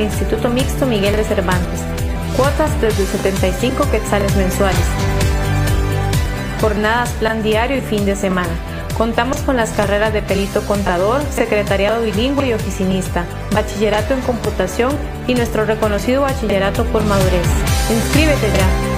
Instituto Mixto Miguel de Cervantes. Cuotas desde 75 quetzales mensuales. Jornadas, plan diario y fin de semana. Contamos con las carreras de perito contador, secretariado bilingüe y oficinista, bachillerato en computación y nuestro reconocido bachillerato por madurez. Inscríbete ya.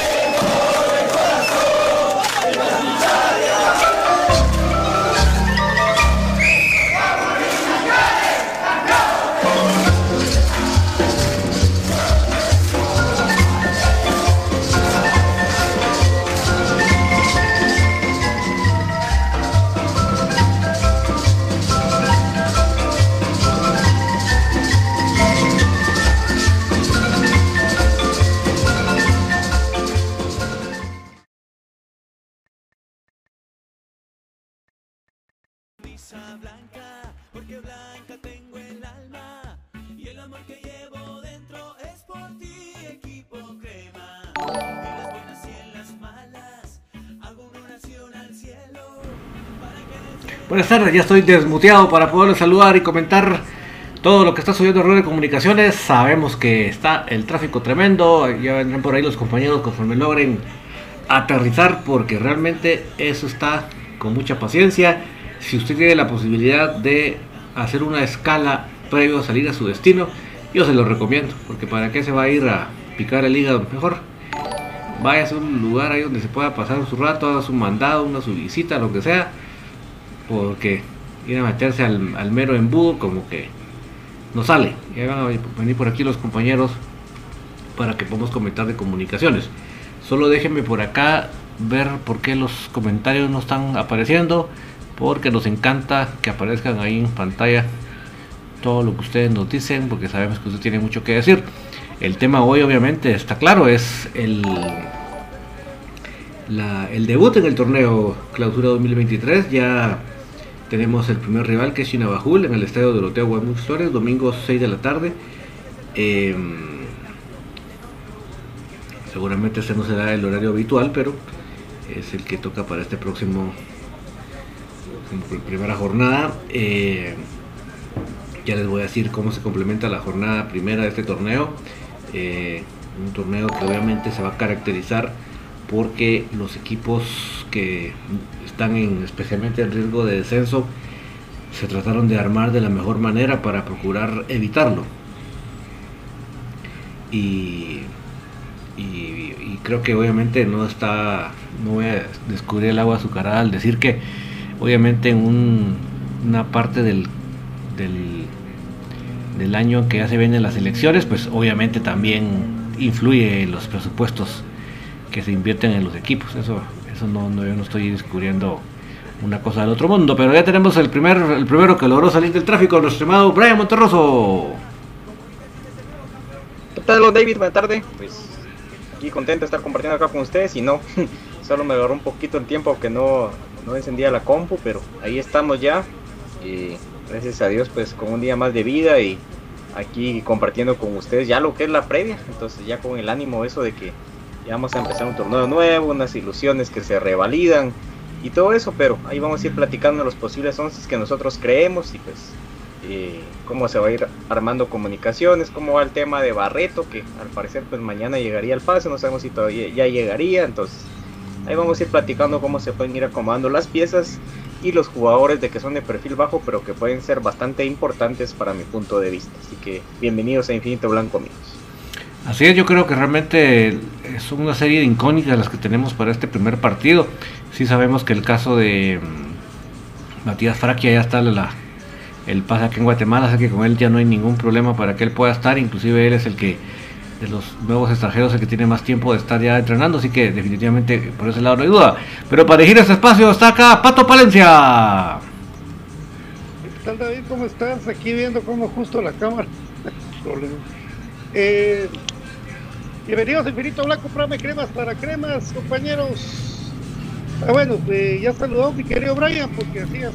Ya estoy desmuteado para poder saludar y comentar todo lo que está subiendo en de comunicaciones. Sabemos que está el tráfico tremendo, ya vendrán por ahí los compañeros conforme logren aterrizar porque realmente eso está con mucha paciencia. Si usted tiene la posibilidad de hacer una escala previo a salir a su destino, yo se lo recomiendo, porque para qué se va a ir a picar el hígado, mejor vaya a un lugar ahí donde se pueda pasar su rato, haga su mandado, una su visita, lo que sea porque ir a meterse al, mero embudo como que no sale. Ya van a venir por aquí los compañeros para que podamos comentar de comunicaciones. Solo déjenme por acá ver por qué los comentarios no están apareciendo. Porque nos encanta que aparezcan ahí en pantalla todo lo que ustedes nos dicen. Porque sabemos que usted tiene mucho que decir. El tema hoy obviamente está claro. Es el, el debut en el torneo Clausura 2023. Ya tenemos el primer rival que es Chinabajul en el estadio de Loteo Guadalupe Flores, domingo 6 de la tarde. Em, seguramente este no será el horario habitual, pero es el que toca para este próximo primera jornada. Eh, ya les voy a decir cómo se complementa la jornada primera de este torneo. Eh, un torneo que obviamente se va a caracterizar porque los equipos que están en, especialmente en riesgo de descenso se trataron de armar de la mejor manera para procurar evitarlo. Y, creo que obviamente no está, no voy a descubrir el agua azucarada al decir que obviamente en una parte del, del, del año que ya se vienen las elecciones, pues obviamente también influye en los presupuestos que se invierten en los equipos. Eso, eso no, yo no estoy descubriendo una cosa del otro mundo. Pero ya tenemos el primer, el primero que logró salir del tráfico, nuestro estimado Brian Monterroso. ¿Qué tal, David? Buenas tardes. Pues aquí contento de estar compartiendo acá con ustedes. Y no, solo me agarró un poquito el tiempo que no, no encendía la compu, pero ahí estamos ya. Y gracias a Dios, pues con un día más de vida y aquí compartiendo con ustedes ya lo que es la previa. Entonces, ya con el ánimo eso de que ya vamos a empezar un torneo nuevo, unas ilusiones que se revalidan y todo eso, pero ahí vamos a ir platicando los posibles 11 que nosotros creemos y pues eh, cómo se va a ir armando comunicaciones, cómo va el tema de Barreto, que al parecer pues mañana llegaría al pase, no sabemos si todavía ya llegaría, entonces ahí vamos a ir platicando cómo se pueden ir acomodando las piezas y los jugadores de que son de perfil bajo, pero que pueden ser bastante importantes para mi punto de vista. Así que bienvenidos a Infinito Blanco amigos. Así es, yo creo que realmente son una serie de incógnitas las que tenemos para este primer partido. Sí sabemos que el caso de mm, Matías Fraquia ya está el pase aquí en Guatemala, así que con él ya no hay ningún problema para que él pueda estar. Inclusive él es el que de los nuevos extranjeros el que tiene más tiempo de estar ya entrenando, así que definitivamente por ese lado no hay duda. Pero para elegir ese espacio está acá Pato Palencia. ¿Qué tal David? ¿Cómo estás? Aquí viendo cómo justo la cámara. Bienvenidos a Infinito Blanco, Prame Cremas para Cremas, compañeros. Ah, bueno, eh, ya saludó mi querido Brian, porque así es.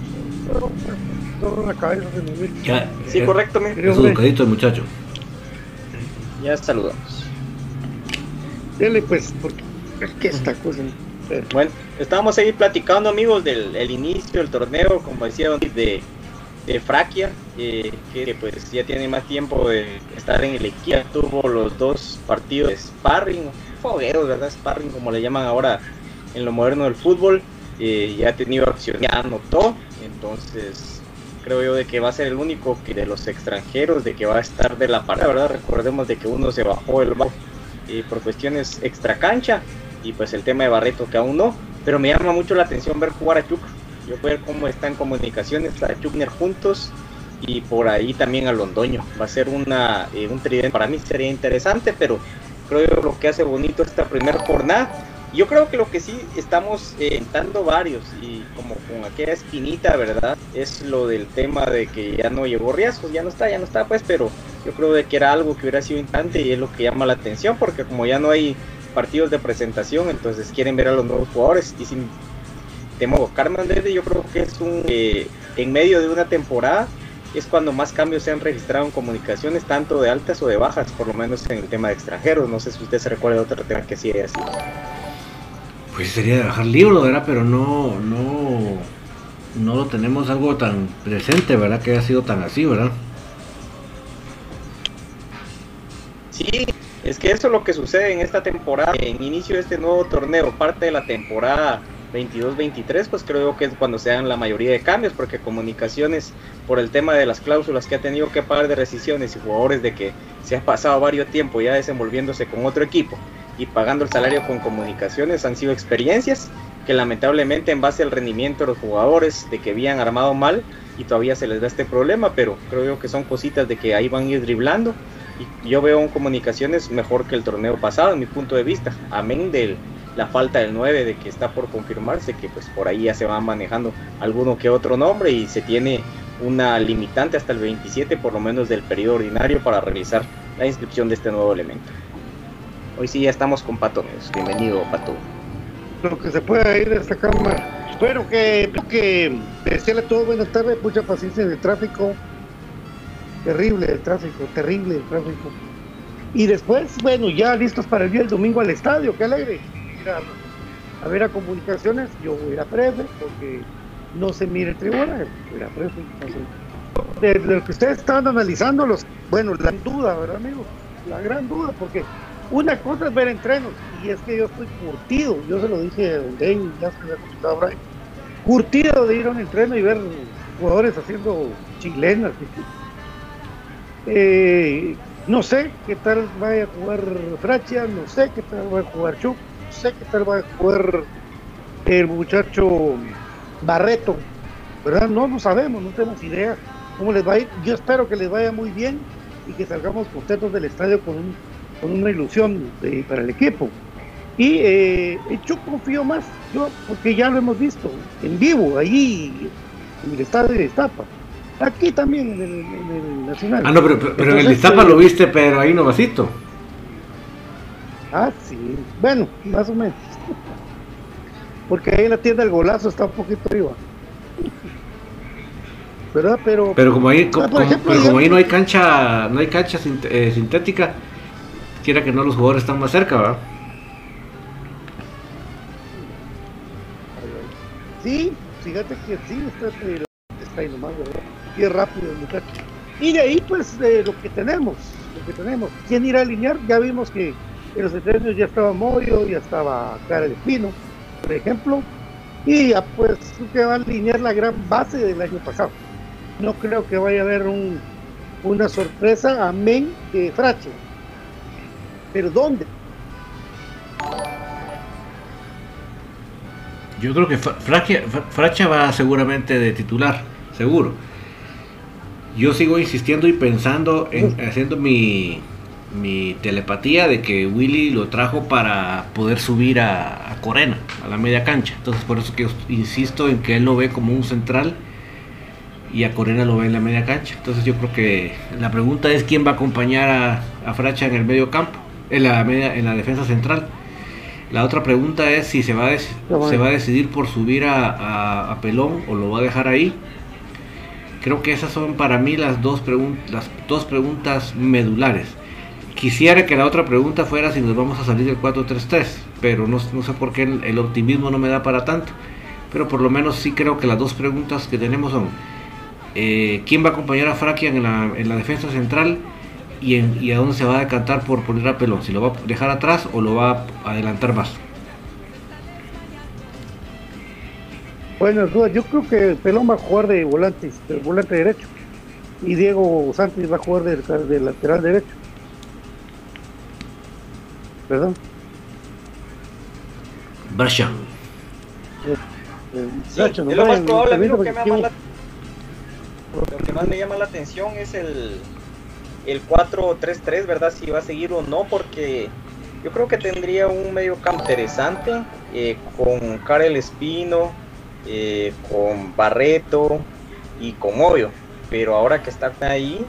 Todo la cabeza me Ya, sí, correcto, mi. Es educadito el muchacho. Ya saludamos. Dele pues, porque es que esta cosa. Bueno, estábamos ahí platicando, amigos, del inicio del torneo, como decía de de Fraquia, eh, que pues ya tiene más tiempo de estar en el equipo, tuvo los dos partidos de sparring, fogueros, ¿verdad? Sparring como le llaman ahora en lo moderno del fútbol, eh, ya ha tenido acción, ya anotó, entonces creo yo de que va a ser el único que de los extranjeros de que va a estar de la parada, ¿verdad? Recordemos de que uno se bajó el bajo eh, por cuestiones extra cancha y pues el tema de Barreto que aún no, pero me llama mucho la atención ver jugar a Chuck yo ver cómo están comunicaciones a Chubner juntos y por ahí también a Londoño. Va a ser una, eh, un tridente, para mí sería interesante, pero creo que lo que hace bonito esta primera jornada. Yo creo que lo que sí estamos eh, varios y como con aquella espinita, ¿verdad? Es lo del tema de que ya no llegó Riascos, ya no está, ya no está, pues, pero yo creo de que era algo que hubiera sido importante y es lo que llama la atención porque como ya no hay partidos de presentación, entonces quieren ver a los nuevos jugadores y sin Temo Carmen yo creo que es un eh, en medio de una temporada es cuando más cambios se han registrado en comunicaciones, tanto de altas o de bajas, por lo menos en el tema de extranjeros. No sé si usted se recuerda de otro tema que sí así. Pues sería de bajar libro, ¿verdad? Pero no, no, no lo tenemos algo tan presente, ¿verdad? Que haya sido tan así, ¿verdad? Sí, es que eso es lo que sucede en esta temporada, en inicio de este nuevo torneo, parte de la temporada 22-23, pues creo que es cuando se dan la mayoría de cambios, porque comunicaciones, por el tema de las cláusulas que ha tenido que pagar de rescisiones y jugadores de que se ha pasado varios tiempo ya desenvolviéndose con otro equipo y pagando el salario con comunicaciones, han sido experiencias que lamentablemente en base al rendimiento de los jugadores, de que habían armado mal y todavía se les da este problema, pero creo que son cositas de que ahí van a ir driblando. Y yo veo un comunicaciones mejor que el torneo pasado en mi punto de vista, amén de la falta del 9 de que está por confirmarse, que pues por ahí ya se va manejando alguno que otro nombre y se tiene una limitante hasta el 27 por lo menos del periodo ordinario para realizar la inscripción de este nuevo elemento. Hoy sí ya estamos con Pato Bienvenido, Pato. Lo que se puede ir de esta cámara. Espero que, que decirle a todos buenas tardes, mucha paciencia en el tráfico terrible el tráfico, terrible el tráfico. Y después, bueno, ya listos para el día del domingo al estadio, qué alegre. A, ver a comunicaciones, yo voy a Prefe, porque no se mire tribuna, voy a Prefe. De, lo que ustedes estaban analizando, los, bueno, la duda, ¿verdad, amigo? La gran duda, porque una cosa es ver entrenos, y es que yo estoy curtido, yo se lo dije a Don ya se lo a curtido de ir a un entreno y ver jugadores haciendo chilenas, eh, no sé qué tal vaya a jugar Frachia, no sé qué tal va a jugar Chuck, sé qué tal va a jugar el muchacho Barreto, ¿verdad? No lo sabemos, no tenemos idea cómo les va a ir. Yo espero que les vaya muy bien y que salgamos contentos del estadio con, con una ilusión para el equipo. Y eh, yo confío más, yo, porque ya lo hemos visto en vivo, allí en el estadio de Estapa. Aquí también en el, Nacional. Ah, no, pero, pero en el Iztapa lo viste, pero ahí no vasito. Ah, sí. Bueno, más o menos. Porque ahí en la tienda el golazo está un poquito arriba. ¿Verdad? Pero, pero como ahí, ah, pero como ahí no hay cancha, no hay cancha eh, sintética, quiera que no los jugadores están más cerca, ¿verdad? Sí, fíjate que sí, está, está ahí nomás, ¿verdad? y rápido el muchacho. Y de ahí, pues, de lo que tenemos, lo que tenemos. ¿Quién irá a alinear? Ya vimos que en los entrenos ya estaba Moyo, ya estaba Cara de Pino, por ejemplo, y ya, pues, que va a alinear la gran base del año pasado. No creo que vaya a haber un, una sorpresa, amén de Frache. Pero ¿dónde? Yo creo que Fracha va seguramente de titular, seguro yo sigo insistiendo y pensando en haciendo mi, telepatía de que Willy lo trajo para poder subir a, Corena, a la media cancha. Entonces por eso que insisto en que él lo ve como un central y a Corena lo ve en la media cancha. Entonces yo creo que la pregunta es quién va a acompañar a, a Fracha en el medio campo, en la, media, en la defensa central. La otra pregunta es si se va a, se va a decidir por subir a Pelón o lo va a dejar ahí Creo que esas son para mí las dos, las dos preguntas medulares. Quisiera que la otra pregunta fuera si nos vamos a salir del 4-3-3, pero no, sé por qué el, optimismo no me da para tanto. Pero por lo menos sí creo que las dos preguntas que tenemos son eh, quién va a acompañar a Frakia en la, en la defensa central y, a dónde se va a decantar por poner a Pelón, si lo va a dejar atrás o lo va a adelantar más. Bueno, yo creo que Pelón va a jugar de volante, volante derecho. Y Diego Sánchez va a jugar de, lateral derecho. ¿Verdad? Brashan. lo más probable, lo que, más me llama la atención es el, el 4-3-3, ¿verdad? Si va a seguir o no, porque yo creo que tendría un medio campo interesante eh, con Karel Espino, eh, con Barreto y con Obvio. Pero ahora que está ahí,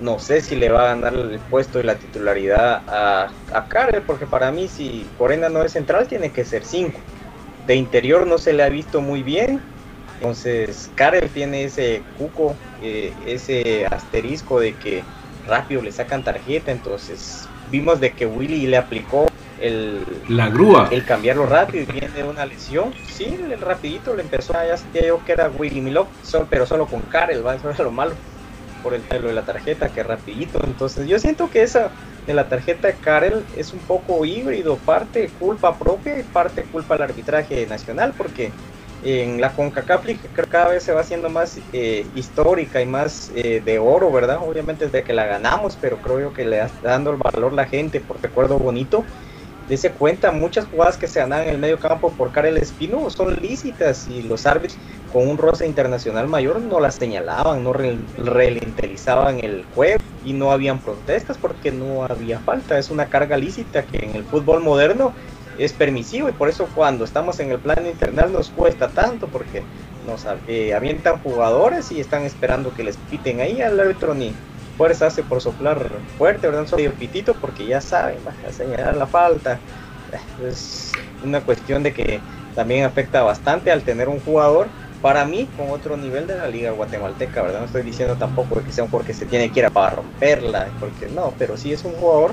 no sé si le va a ganar el puesto y la titularidad a, a Karel, porque para mí si Corena no es central tiene que ser 5. De interior no se le ha visto muy bien Entonces, Karel tiene ese cuco, eh, ese asterisco de que rápido le sacan tarjeta. Entonces, vimos de que Willy le aplicó el, la grúa. El cambiarlo rápido y viene una lesión. Sí, el rapidito le empezó a ya sentía yo que era Willy Milok, pero solo con Karel, ¿va? eso era lo malo. Por el pelo de la tarjeta, que rapidito. Entonces yo siento que esa de la tarjeta de Karel es un poco híbrido, parte culpa propia y parte culpa al arbitraje nacional, porque en la CONCACAF creo cada vez se va haciendo más eh, histórica y más eh, de oro, ¿verdad? Obviamente desde que la ganamos, pero creo yo que le está dando el valor la gente por recuerdo bonito Dese cuenta, muchas jugadas que se ganan en el medio campo por Karel Espino son lícitas y los árbitros con un roce internacional mayor no las señalaban, no relentelizaban el juego y no habían protestas porque no había falta. Es una carga lícita que en el fútbol moderno es permisivo y por eso cuando estamos en el plan internal nos cuesta tanto porque nos eh, avientan jugadores y están esperando que les piten ahí al árbitro ni fuerza hace por soplar fuerte, ¿verdad? Solo pitito porque ya saben, va a señalar la falta. Es una cuestión de que también afecta bastante al tener un jugador, para mí, con otro nivel de la liga guatemalteca, ¿verdad? No estoy diciendo tampoco que sea un porque se tiene que ir a para romperla, porque no, pero sí es un jugador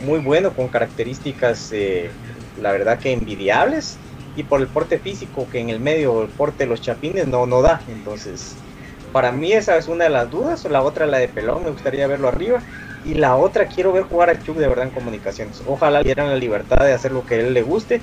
muy bueno, con características, eh, la verdad que envidiables, y por el porte físico que en el medio, el porte de los chapines no, no da, entonces para mí esa es una de las dudas, la otra la de Pelón, me gustaría verlo arriba. Y la otra, quiero ver jugar a Chuck de verdad en comunicaciones. Ojalá le dieran la libertad de hacer lo que a él le guste.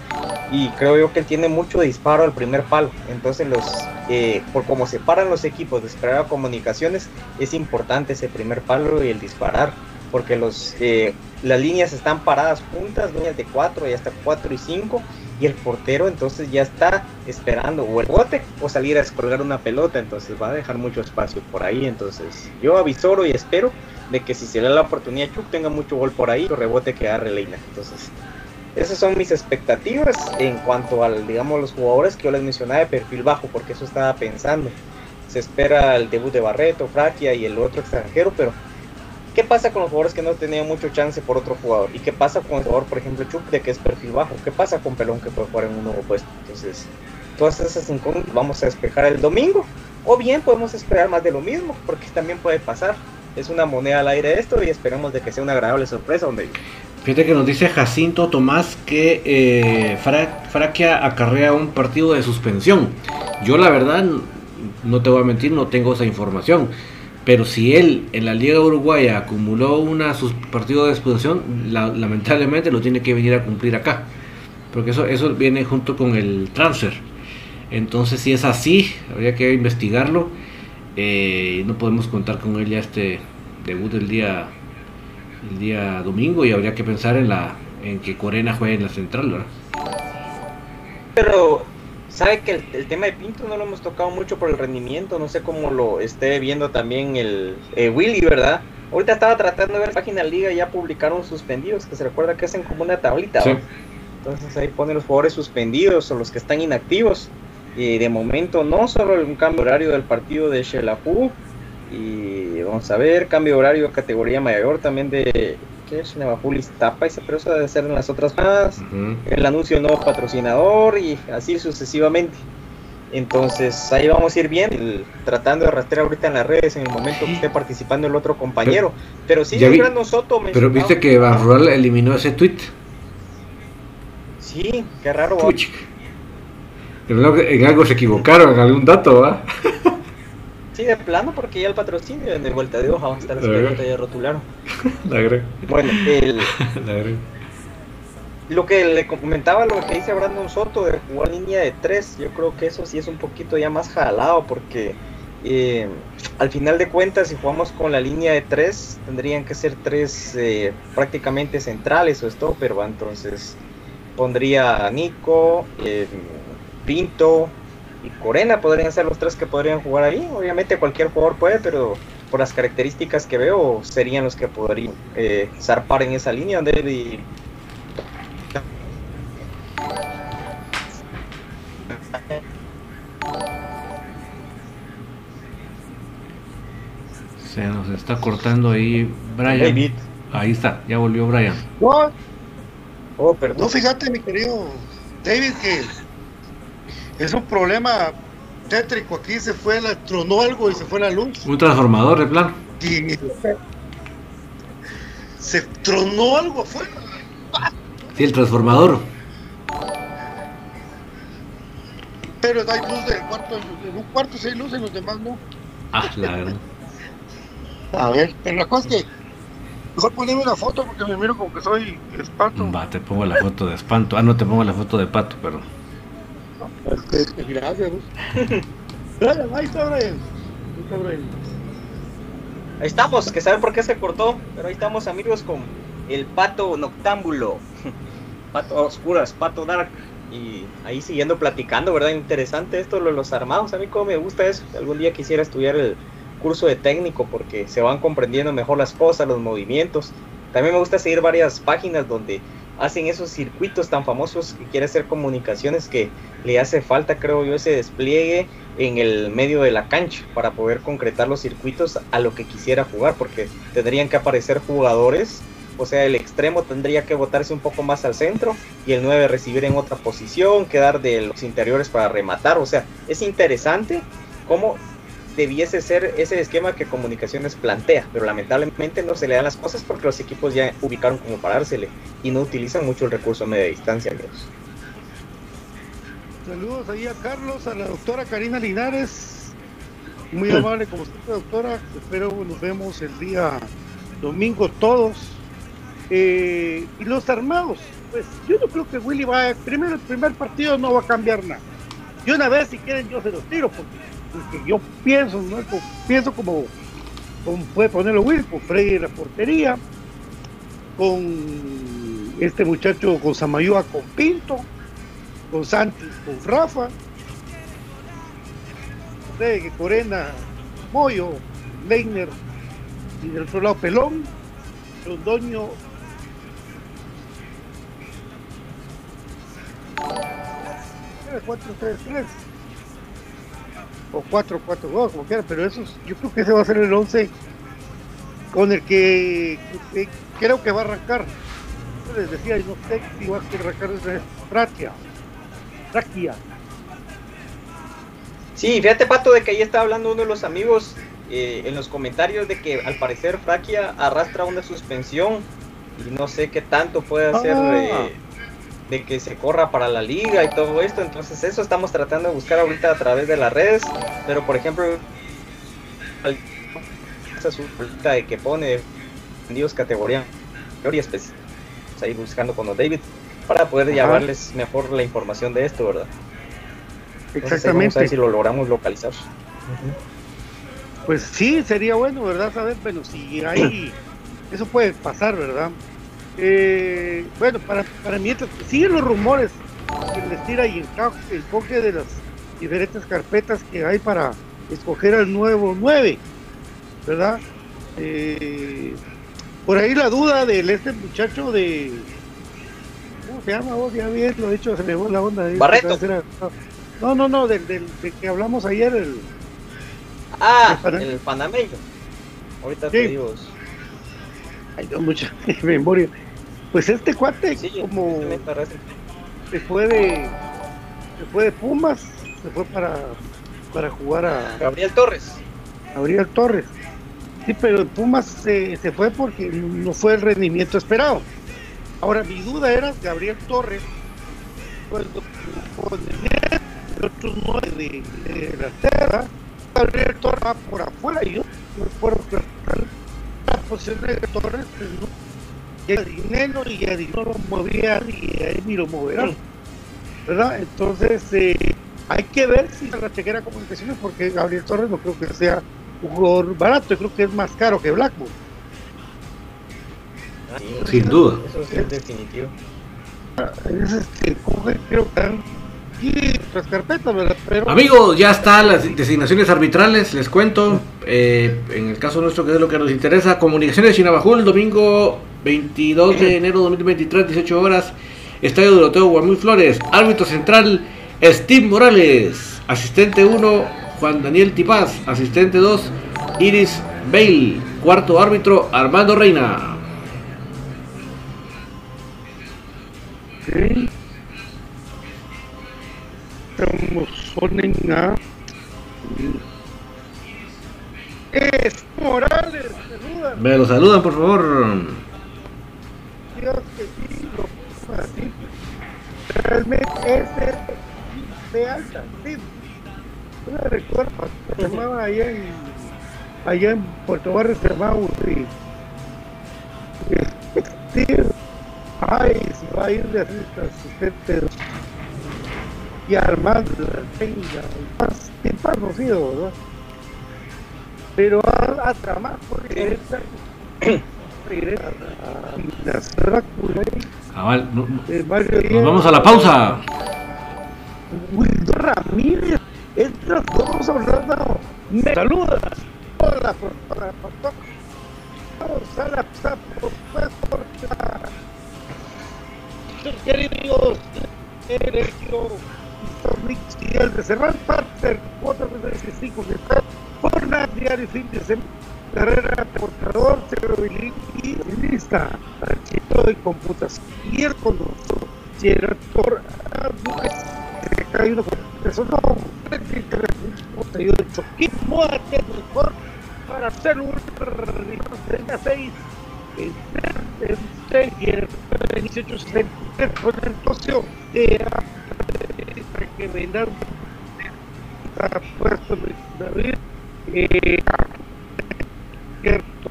Y creo yo que él tiene mucho disparo al primer palo. Entonces, los eh, por cómo se paran los equipos de esperar a comunicaciones, es importante ese primer palo y el disparar. Porque los, eh, las líneas están paradas juntas, líneas de 4 y hasta 4 y 5 y el portero entonces ya está esperando o el bote o salir a descolgar una pelota, entonces va a dejar mucho espacio por ahí, entonces yo avisoro y espero de que si se le da la oportunidad Chuck tenga mucho gol por ahí, o rebote que agarre Leina, entonces esas son mis expectativas en cuanto al, digamos, los jugadores que yo les mencionaba de perfil bajo, porque eso estaba pensando. Se espera el debut de Barreto, Fraquia y el otro extranjero, pero ¿Qué pasa con los jugadores que no tenían mucho chance por otro jugador? ¿Y qué pasa con el jugador, por ejemplo, Chuck, de que es perfil bajo? ¿Qué pasa con Pelón que puede jugar en un nuevo puesto? Entonces, todas esas incógnitas vamos a despejar el domingo. O bien podemos esperar más de lo mismo, porque también puede pasar. Es una moneda al aire esto y esperemos de que sea una agradable sorpresa. Donde... Fíjate que nos dice Jacinto Tomás que eh, Fraquia acarrea un partido de suspensión. Yo la verdad, no te voy a mentir, no tengo esa información pero si él en la Liga Uruguaya acumuló una partido de expulsión, lamentablemente lo tiene que venir a cumplir acá. Porque eso, eso viene junto con el transfer. Entonces, si es así, habría que investigarlo. Eh, no podemos contar con él ya este debut el día el día domingo y habría que pensar en la en que Corena juegue en la central, ¿verdad? Pero sabe que el, tema de Pinto no lo hemos tocado mucho por el rendimiento, no sé cómo lo esté viendo también el eh, Willy, ¿verdad? Ahorita estaba tratando de ver la página liga, ya publicaron suspendidos, que se recuerda que hacen como una tablita. Entonces ahí pone los jugadores suspendidos o los que están inactivos. Y de momento no solo un cambio horario del partido de Shelahu, y vamos a ver, cambio horario de categoría mayor también de que es Tapa, pero eso debe ser en las otras más. El anuncio de nuevo patrocinador y así sucesivamente. Entonces ahí vamos a ir bien, tratando de rastrear ahorita en las redes en el momento que esté participando el otro compañero. Pero, sí, vi, Soto Pero viste que Van Rural eliminó ese tweet. Sí, qué raro. En algo se equivocaron, en algún dato, ¿va? Sí, de plano, porque ya el patrocinio en el vuelta de hoja va a estar esperando ya rotularon. La Bueno, el, lo que le comentaba, lo que dice Brandon Soto de jugar línea de 3, yo creo que eso sí es un poquito ya más jalado, porque eh, al final de cuentas, si jugamos con la línea de 3, tendrían que ser tres eh, prácticamente centrales o stopper, ¿va? entonces pondría a Nico, eh, Pinto, y Corena podrían ser los tres que podrían jugar ahí. Obviamente cualquier jugador puede, pero por las características que veo serían los que podrían eh, zarpar en esa línea donde Se nos está cortando ahí Brian. Ahí está, ya volvió Brian. Oh, perdón. No, fíjate, mi querido David, que es un problema tétrico. Aquí se fue, la, tronó algo y se fue la luz. Un transformador de plano. Y se tronó algo afuera. Sí, el transformador. Pero hay luz del cuarto. En un cuarto sí hay luz, en los demás no. Ah, la verdad. A ver, pero la cosa es que. Mejor poneme una foto porque me miro como que soy espanto. Va, te pongo la foto de espanto. Ah, no te pongo la foto de pato, perdón. Gracias. Gracias, ahí está Brian. Ahí está Brian. Ahí estamos, que saben por qué se cortó, pero ahí estamos amigos con el pato noctámbulo, pato a oscuras, pato dark, y ahí siguiendo platicando, ¿verdad? Interesante esto, lo de los armados, a mí como me gusta eso, algún día quisiera estudiar el curso de técnico porque se van comprendiendo mejor las cosas, los movimientos. También me gusta seguir varias páginas donde hacen esos circuitos tan famosos que quiere hacer comunicaciones que le hace falta, creo yo, ese despliegue en el medio de la cancha para poder concretar los circuitos a lo que quisiera jugar, porque tendrían que aparecer jugadores, o sea, el extremo tendría que botarse un poco más al centro y el 9 recibir en otra posición, quedar de los interiores para rematar, o sea, es interesante cómo debiese ser ese esquema que Comunicaciones plantea, pero lamentablemente no se le dan las cosas porque los equipos ya ubicaron como parársele y no utilizan mucho el recurso a media distancia, amigos. Saludos ahí a Carlos, a la doctora Karina Linares. Muy amable como siempre, doctora. Espero nos vemos el día domingo todos. Eh, y los armados, pues yo no creo que Willy va, primero el primer partido no va a cambiar nada. Y una vez si quieren yo se los tiro, porque, yo pienso, ¿no? Pienso como, como puede ponerlo Willy, con Freddy en la portería, con este muchacho, con Samayoa, con Pinto, con Santos, con Rafa, que Corena, Moyo, Leiner y del otro lado Pelón, Londoño. Era 4-3-3 o 4-4-2, como quiera, pero eso, es- yo creo que ese va a ser el 11 con el que, que- que creo que va a arrancar. Yo les decía, no sé si va a arrancar desde Fratia. Fraquia. Sí, fíjate Pato de que ahí está hablando uno de los amigos eh, en los comentarios de que al parecer Fraquia arrastra una suspensión y no sé qué tanto puede hacer Ah. eh, de que se corra para la liga y todo esto, entonces eso estamos tratando de buscar ahorita a través de las redes, pero por ejemplo esa su bolita de que pone Dios categoría categoría especial, Vamos a ir buscando con los David para poder llevarles mejor la información de esto, ¿verdad? Entonces, ahí Vamos a Exactamente. ver si lo logramos localizar. Pues sí, sería bueno, ¿verdad? Saber, bueno, si hay, eso puede pasar, ¿verdad? Eh, bueno, para, para mientras siguen los rumores que les tira y enca- enfoque de las diferentes carpetas que hay para escoger al nuevo 9, ¿verdad? Eh, por ahí la duda del este muchacho de. ¿Cómo se llama vos? Ya bien, lo he dicho, se me fue la onda. Barreto. No, no, no, del, del, del que hablamos ayer, el. Ah, El el panameño. Ahorita Sí. te digo. Ay, no, mucha memoria. Pues este cuate, Sí, como me parece. se fue de, se fue de Pumas, se fue para, para jugar a Gabriel Torres. Gabriel Torres. Sí, pero Pumas se, se fue porque no fue el rendimiento esperado. Ahora, mi duda era Gabriel Torres, cuando con el otro de, de la tierra, Gabriel Torres va por afuera y yo que la posición de Torres pues, no, y a dinero y a dinero lo movía y ahí ni lo moverá. ¿Verdad? Entonces, eh, hay que ver si la chequera comunicaciones, porque Gabriel Torres no creo que sea un jugador barato, yo creo que es más caro que Blackburn. Ah, sí, Sin duda. Eso sí es definitivo. Es este, creo que otras carpetas, ¿verdad? Pero Amigos, ya están las designaciones arbitrales, les cuento. eh, en el caso nuestro, que es lo que nos interesa, Comunicaciones Chinabajul, domingo 22 de enero de 2023, 18 horas, Estadio Doroteo Guamuy Flores, árbitro central Steve Morales, asistente 1 Juan Daniel Tipaz, asistente 2 Iris Bale, cuarto árbitro Armando Reina. Estamos ponen a Es Morales, saluda. Me lo saludan, por favor. Dios que sí, lo así. Realmente ese de alta, sí. Yo me recuerdo, se llamaba allá en, allá en Puerto Barrio Cervamos y, y sí, ay, se va a ir de asistente y armando tenga más en paz conocido, ¿verdad? Pero a, a tramar porque regresa la Drácula Cabal, no- Mario nos vamos a la pausa. Wildo Ramírez, entras todos hablando, me saludas. Hola, profesora, pastor. Vamos a la profesora. Queridos, Miguel de Cervantes, parte 435 que está por la diario fin de semana. Carrera portador, y lista, archivo de computación. Y el conductor, director, uno que eso no, 38, y muerte mejor para hacer un 36 en Steyer, en 1863, con el socio de que está puesto David, eh,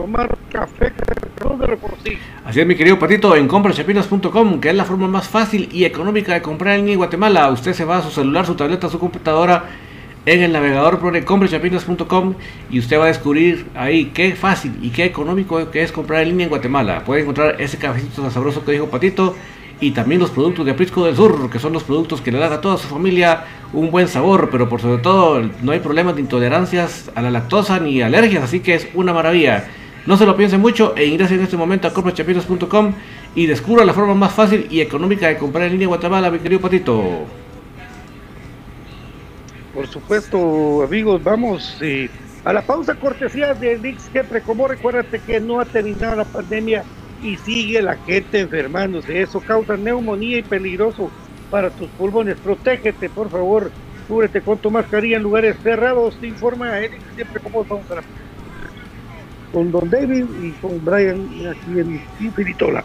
tomar café, de por sí. Así es, mi querido Patito, en comprachapinas.com, que es la forma más fácil y económica de comprar en Guatemala. Usted se va a su celular, su tableta, su computadora, en el navegador pone comprachapinas.com y usted va a descubrir ahí qué fácil y qué económico que es comprar en línea en Guatemala. Puede encontrar ese cafecito tan sabroso que dijo Patito y también los productos de Aprisco del Sur, que son los productos que le dan a toda su familia un buen sabor, pero por sobre todo no hay problemas de intolerancias a la lactosa ni alergias, así que es una maravilla. No se lo piense mucho e ingrese en este momento a comprachapinas.com y descubra la forma más fácil y económica de comprar en línea Guatemala, mi querido Patito. Por supuesto, amigos, vamos a la pausa cortesía de Nix Kepre. Como recuérdate que no ha terminado la pandemia y sigue la gente enfermándose. Eso causa neumonía y peligroso para tus pulmones. Protégete, por favor. Cúbrete con tu mascarilla en lugares cerrados. Te informa Nix siempre como vamos a la con Don David y con Brian aquí en Infinitola.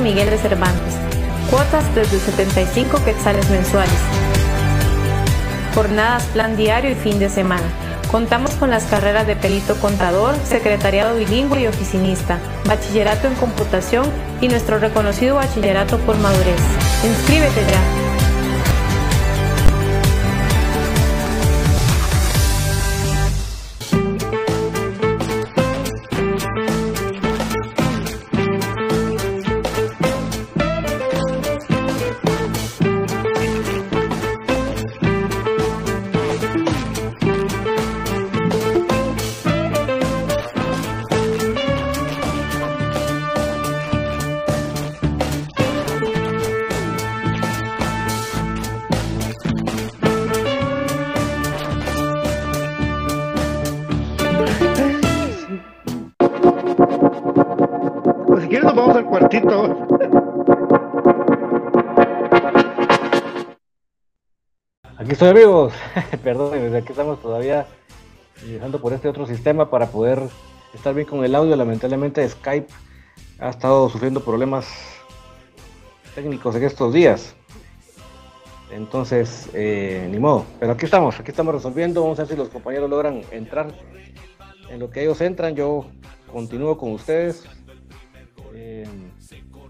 Miguel de Cervantes. Cuotas desde 75 quetzales mensuales. Jornadas, plan diario y fin de semana. Contamos con las carreras de perito contador, secretariado bilingüe y oficinista, bachillerato en computación y nuestro reconocido bachillerato por madurez. Inscríbete ya. Aquí estoy amigos, perdón, desde aquí estamos todavía viajando por este otro sistema para poder estar bien con el audio. Lamentablemente Skype ha estado sufriendo problemas técnicos en estos días. Entonces, eh, ni modo. Pero aquí estamos, aquí estamos resolviendo. Vamos a ver si los compañeros logran entrar. En lo que ellos entran, yo continúo con ustedes. Eh,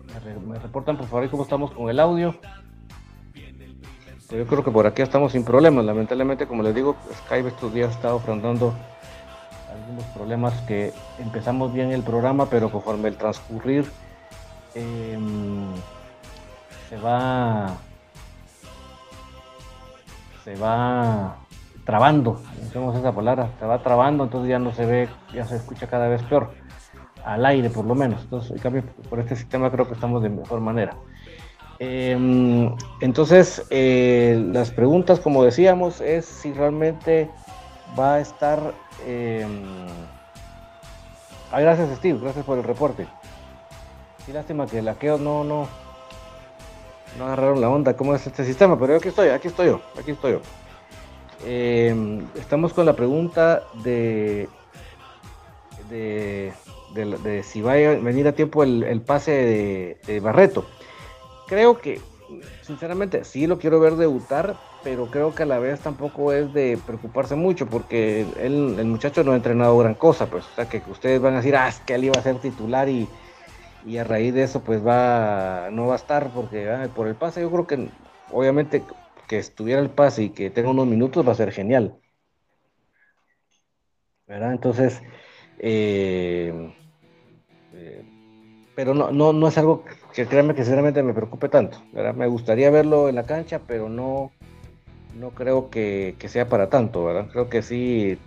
me, re- me reportan por favor cómo estamos con el audio. Pero yo creo que por aquí estamos sin problemas. Lamentablemente, como les digo, Skype estos días ha estado afrontando algunos problemas que empezamos bien el programa, pero conforme el transcurrir em, se va se va trabando, usemos esa palabra, se va trabando, entonces ya no se ve, ya se escucha cada vez peor, al aire por lo menos. Entonces, en cambio, por este sistema creo que estamos de mejor manera. Em, entonces, eh, las preguntas, como decíamos, es si realmente va a estar... em, Ah, gracias Steve, gracias por el reporte. Qué lástima que la Keo no, no, no agarraron la onda, cómo es este sistema, pero aquí estoy, aquí estoy yo, aquí estoy yo. Eh, estamos con la pregunta de, de, de, de si va a venir a tiempo el, el pase de Barreto. Creo que, sinceramente, sí lo quiero ver debutar, pero creo que a la vez tampoco es de preocuparse mucho, porque él, el muchacho no ha entrenado gran cosa, pues, o sea, que ustedes van a decir, ah, es que él iba a ser titular y, y a raíz de eso, pues va, no va a estar, porque por el pase, yo creo que, obviamente, que estuviera el pase y que tenga unos minutos va a ser genial. ¿Verdad? Entonces, eh, pero no, no, no es algo que créanme que sinceramente me preocupe tanto. ¿verdad? Me gustaría verlo en la cancha, pero no, no creo que, que sea para tanto, ¿verdad? Creo que sí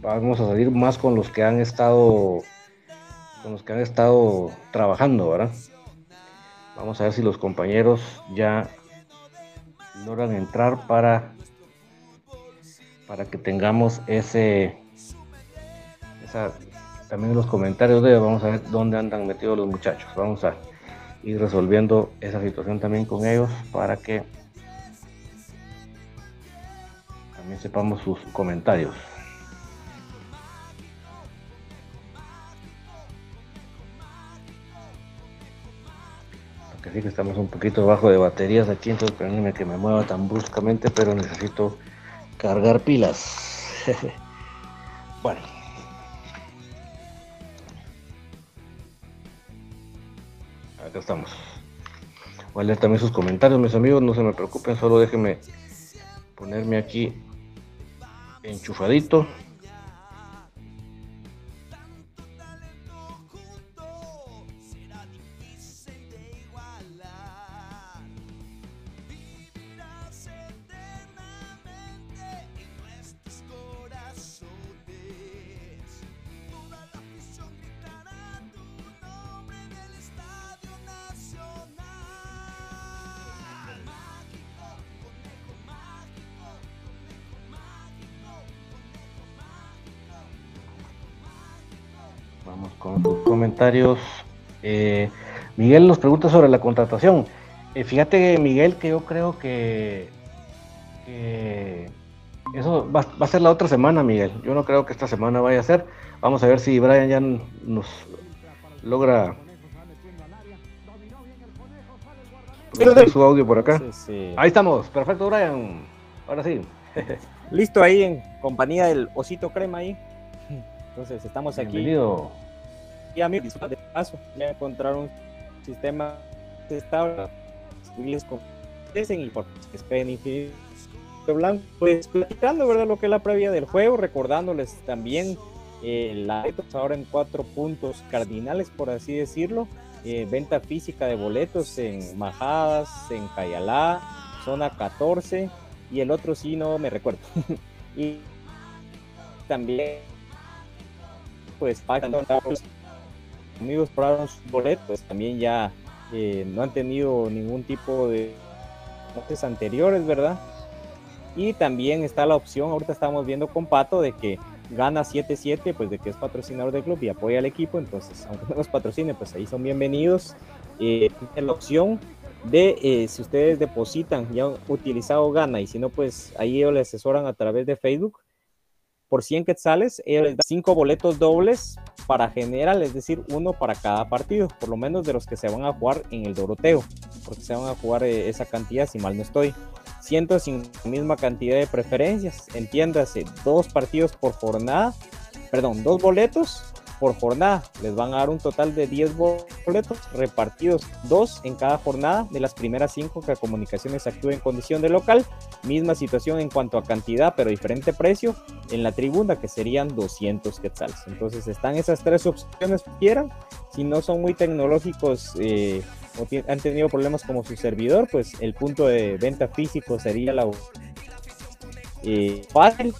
vamos a salir más con los que han estado con los que han estado trabajando, ¿verdad? Vamos a ver si los compañeros ya logran entrar para, para que tengamos ese, esa, también los comentarios de vamos a ver dónde andan metidos los muchachos. Vamos a ir resolviendo esa situación también con ellos para que también sepamos sus comentarios. que estamos un poquito bajo de baterías aquí, entonces perdónenme que me mueva tan bruscamente, pero necesito cargar pilas. bueno. Estamos. Voy a leer también sus comentarios, mis amigos, no se me preocupen, solo déjenme ponerme aquí enchufadito. Comentarios. Eh, Miguel nos pregunta sobre la contratación. Eh, fíjate, Miguel, que yo creo que, eso va, a ser la otra semana, Miguel. Yo no creo que esta semana vaya a ser. Vamos a ver si Brian ya nos logra su audio por acá. Ahí estamos, perfecto, Brian. Ahora sí. Listo ahí en compañía del Osito Crema ahí. Entonces estamos aquí. Bienvenido y a mí de paso, ya encontraron un sistema estable, con y por Infinito Blanco, pues platicando verdad lo que es la previa del juego, recordándoles también eh, la ahora en cuatro puntos cardinales, por así decirlo, eh, venta física de boletos en Majadas, en Cayalá, zona 14, y el otro sí no me recuerdo. y también pues amigos probaron sus boletos, también ya eh, no han tenido ningún tipo de noches anteriores, ¿verdad? Y también está la opción, ahorita estamos viendo con Pato, de que gana 7-7, pues de que es patrocinador del club y apoya al equipo, entonces aunque no los patrocine, pues ahí son bienvenidos. Eh, la opción de eh, si ustedes depositan ya utilizado gana y si no, pues ahí ellos le asesoran a través de Facebook por 100 quetzales, ellos les dan 5 boletos dobles para general, es decir, uno para cada partido, por lo menos de los que se van a jugar en el Doroteo, porque se van a jugar eh, esa cantidad, si mal no estoy. 105 misma cantidad de preferencias, entiéndase, dos partidos por jornada, perdón, dos boletos por jornada. Les van a dar un total de 10 boletos repartidos, dos en cada jornada de las primeras cinco que Comunicaciones actúe en condición de local. Misma situación en cuanto a cantidad, pero diferente precio en la tribuna, que serían 200 quetzales. Entonces están esas tres opciones que quieran. Si no son muy tecnológicos eh, o han tenido problemas como su servidor, pues el punto de venta físico sería la eh, fácil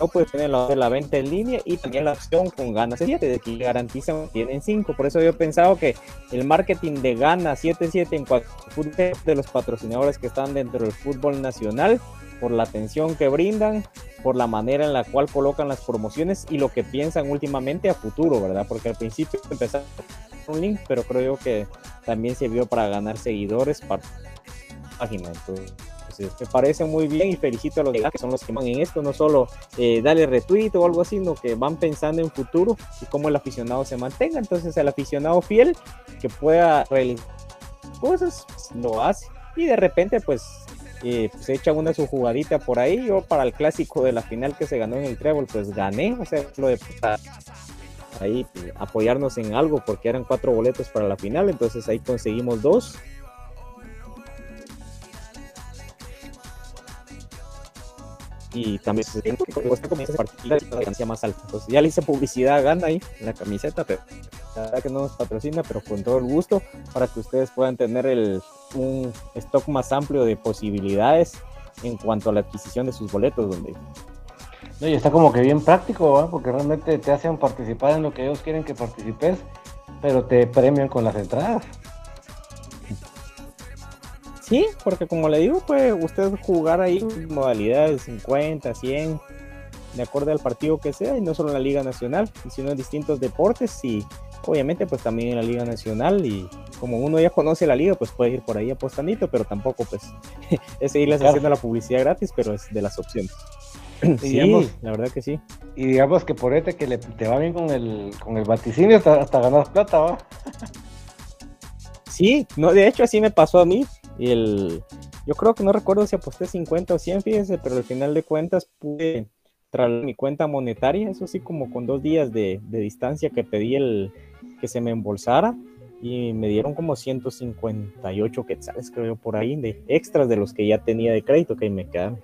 no puede tener la, venta en línea y también la opción con ganas 7 de que garantizan tienen 5 por eso yo he pensado que el marketing de gana 7-7 en cuanto de los patrocinadores que están dentro del fútbol nacional por la atención que brindan por la manera en la cual colocan las promociones y lo que piensan últimamente a futuro verdad porque al principio empezaron un link pero creo que también sirvió para ganar seguidores para página entonces me parece muy bien y felicito a los que son los que van en esto, no solo eh, darle retweet o algo así, sino que van pensando en futuro y cómo el aficionado se mantenga. Entonces, el aficionado fiel que pueda realizar cosas, lo hace. Y de repente, pues, eh, se echa una su jugadita por ahí. Yo, para el clásico de la final que se ganó en el Trébol, pues gané. O sea, lo de ahí pues, apoyarnos en algo porque eran cuatro boletos para la final. Entonces, ahí conseguimos dos y también se tiene que comienza a partir de la ganancia más alta. Entonces ya le hice publicidad Gana ahí en la camiseta, pero la verdad que no nos patrocina, pero con todo el gusto para que ustedes puedan tener el, un stock más amplio de posibilidades en cuanto a la adquisición de sus boletos, donde No, y está como que bien práctico, porque realmente te hacen participar en lo que ellos quieren que participes, pero te premian con las entradas. Sí, porque como le digo, puede usted jugar ahí modalidades 50, 100, de acuerdo al partido que sea, y no solo en la Liga Nacional, sino en distintos deportes y obviamente pues también en la Liga Nacional y como uno ya conoce la liga, pues puede ir por ahí apostandito, pero tampoco pues es seguirles haciendo la publicidad gratis, pero es de las opciones. sí, la verdad que sí. Y digamos que por este que le, te va bien con el, con el vaticinio hasta, hasta ganas plata, ¿va? Sí, no, de hecho así me pasó a mí. Y el, yo creo que no recuerdo si aposté 50 o 100, fíjense, pero al final de cuentas pude traer mi cuenta monetaria, eso sí, como con dos días de, de distancia que pedí el que se me embolsara y me dieron como 158 quetzales, creo, por ahí, de extras de los que ya tenía de crédito que me quedan.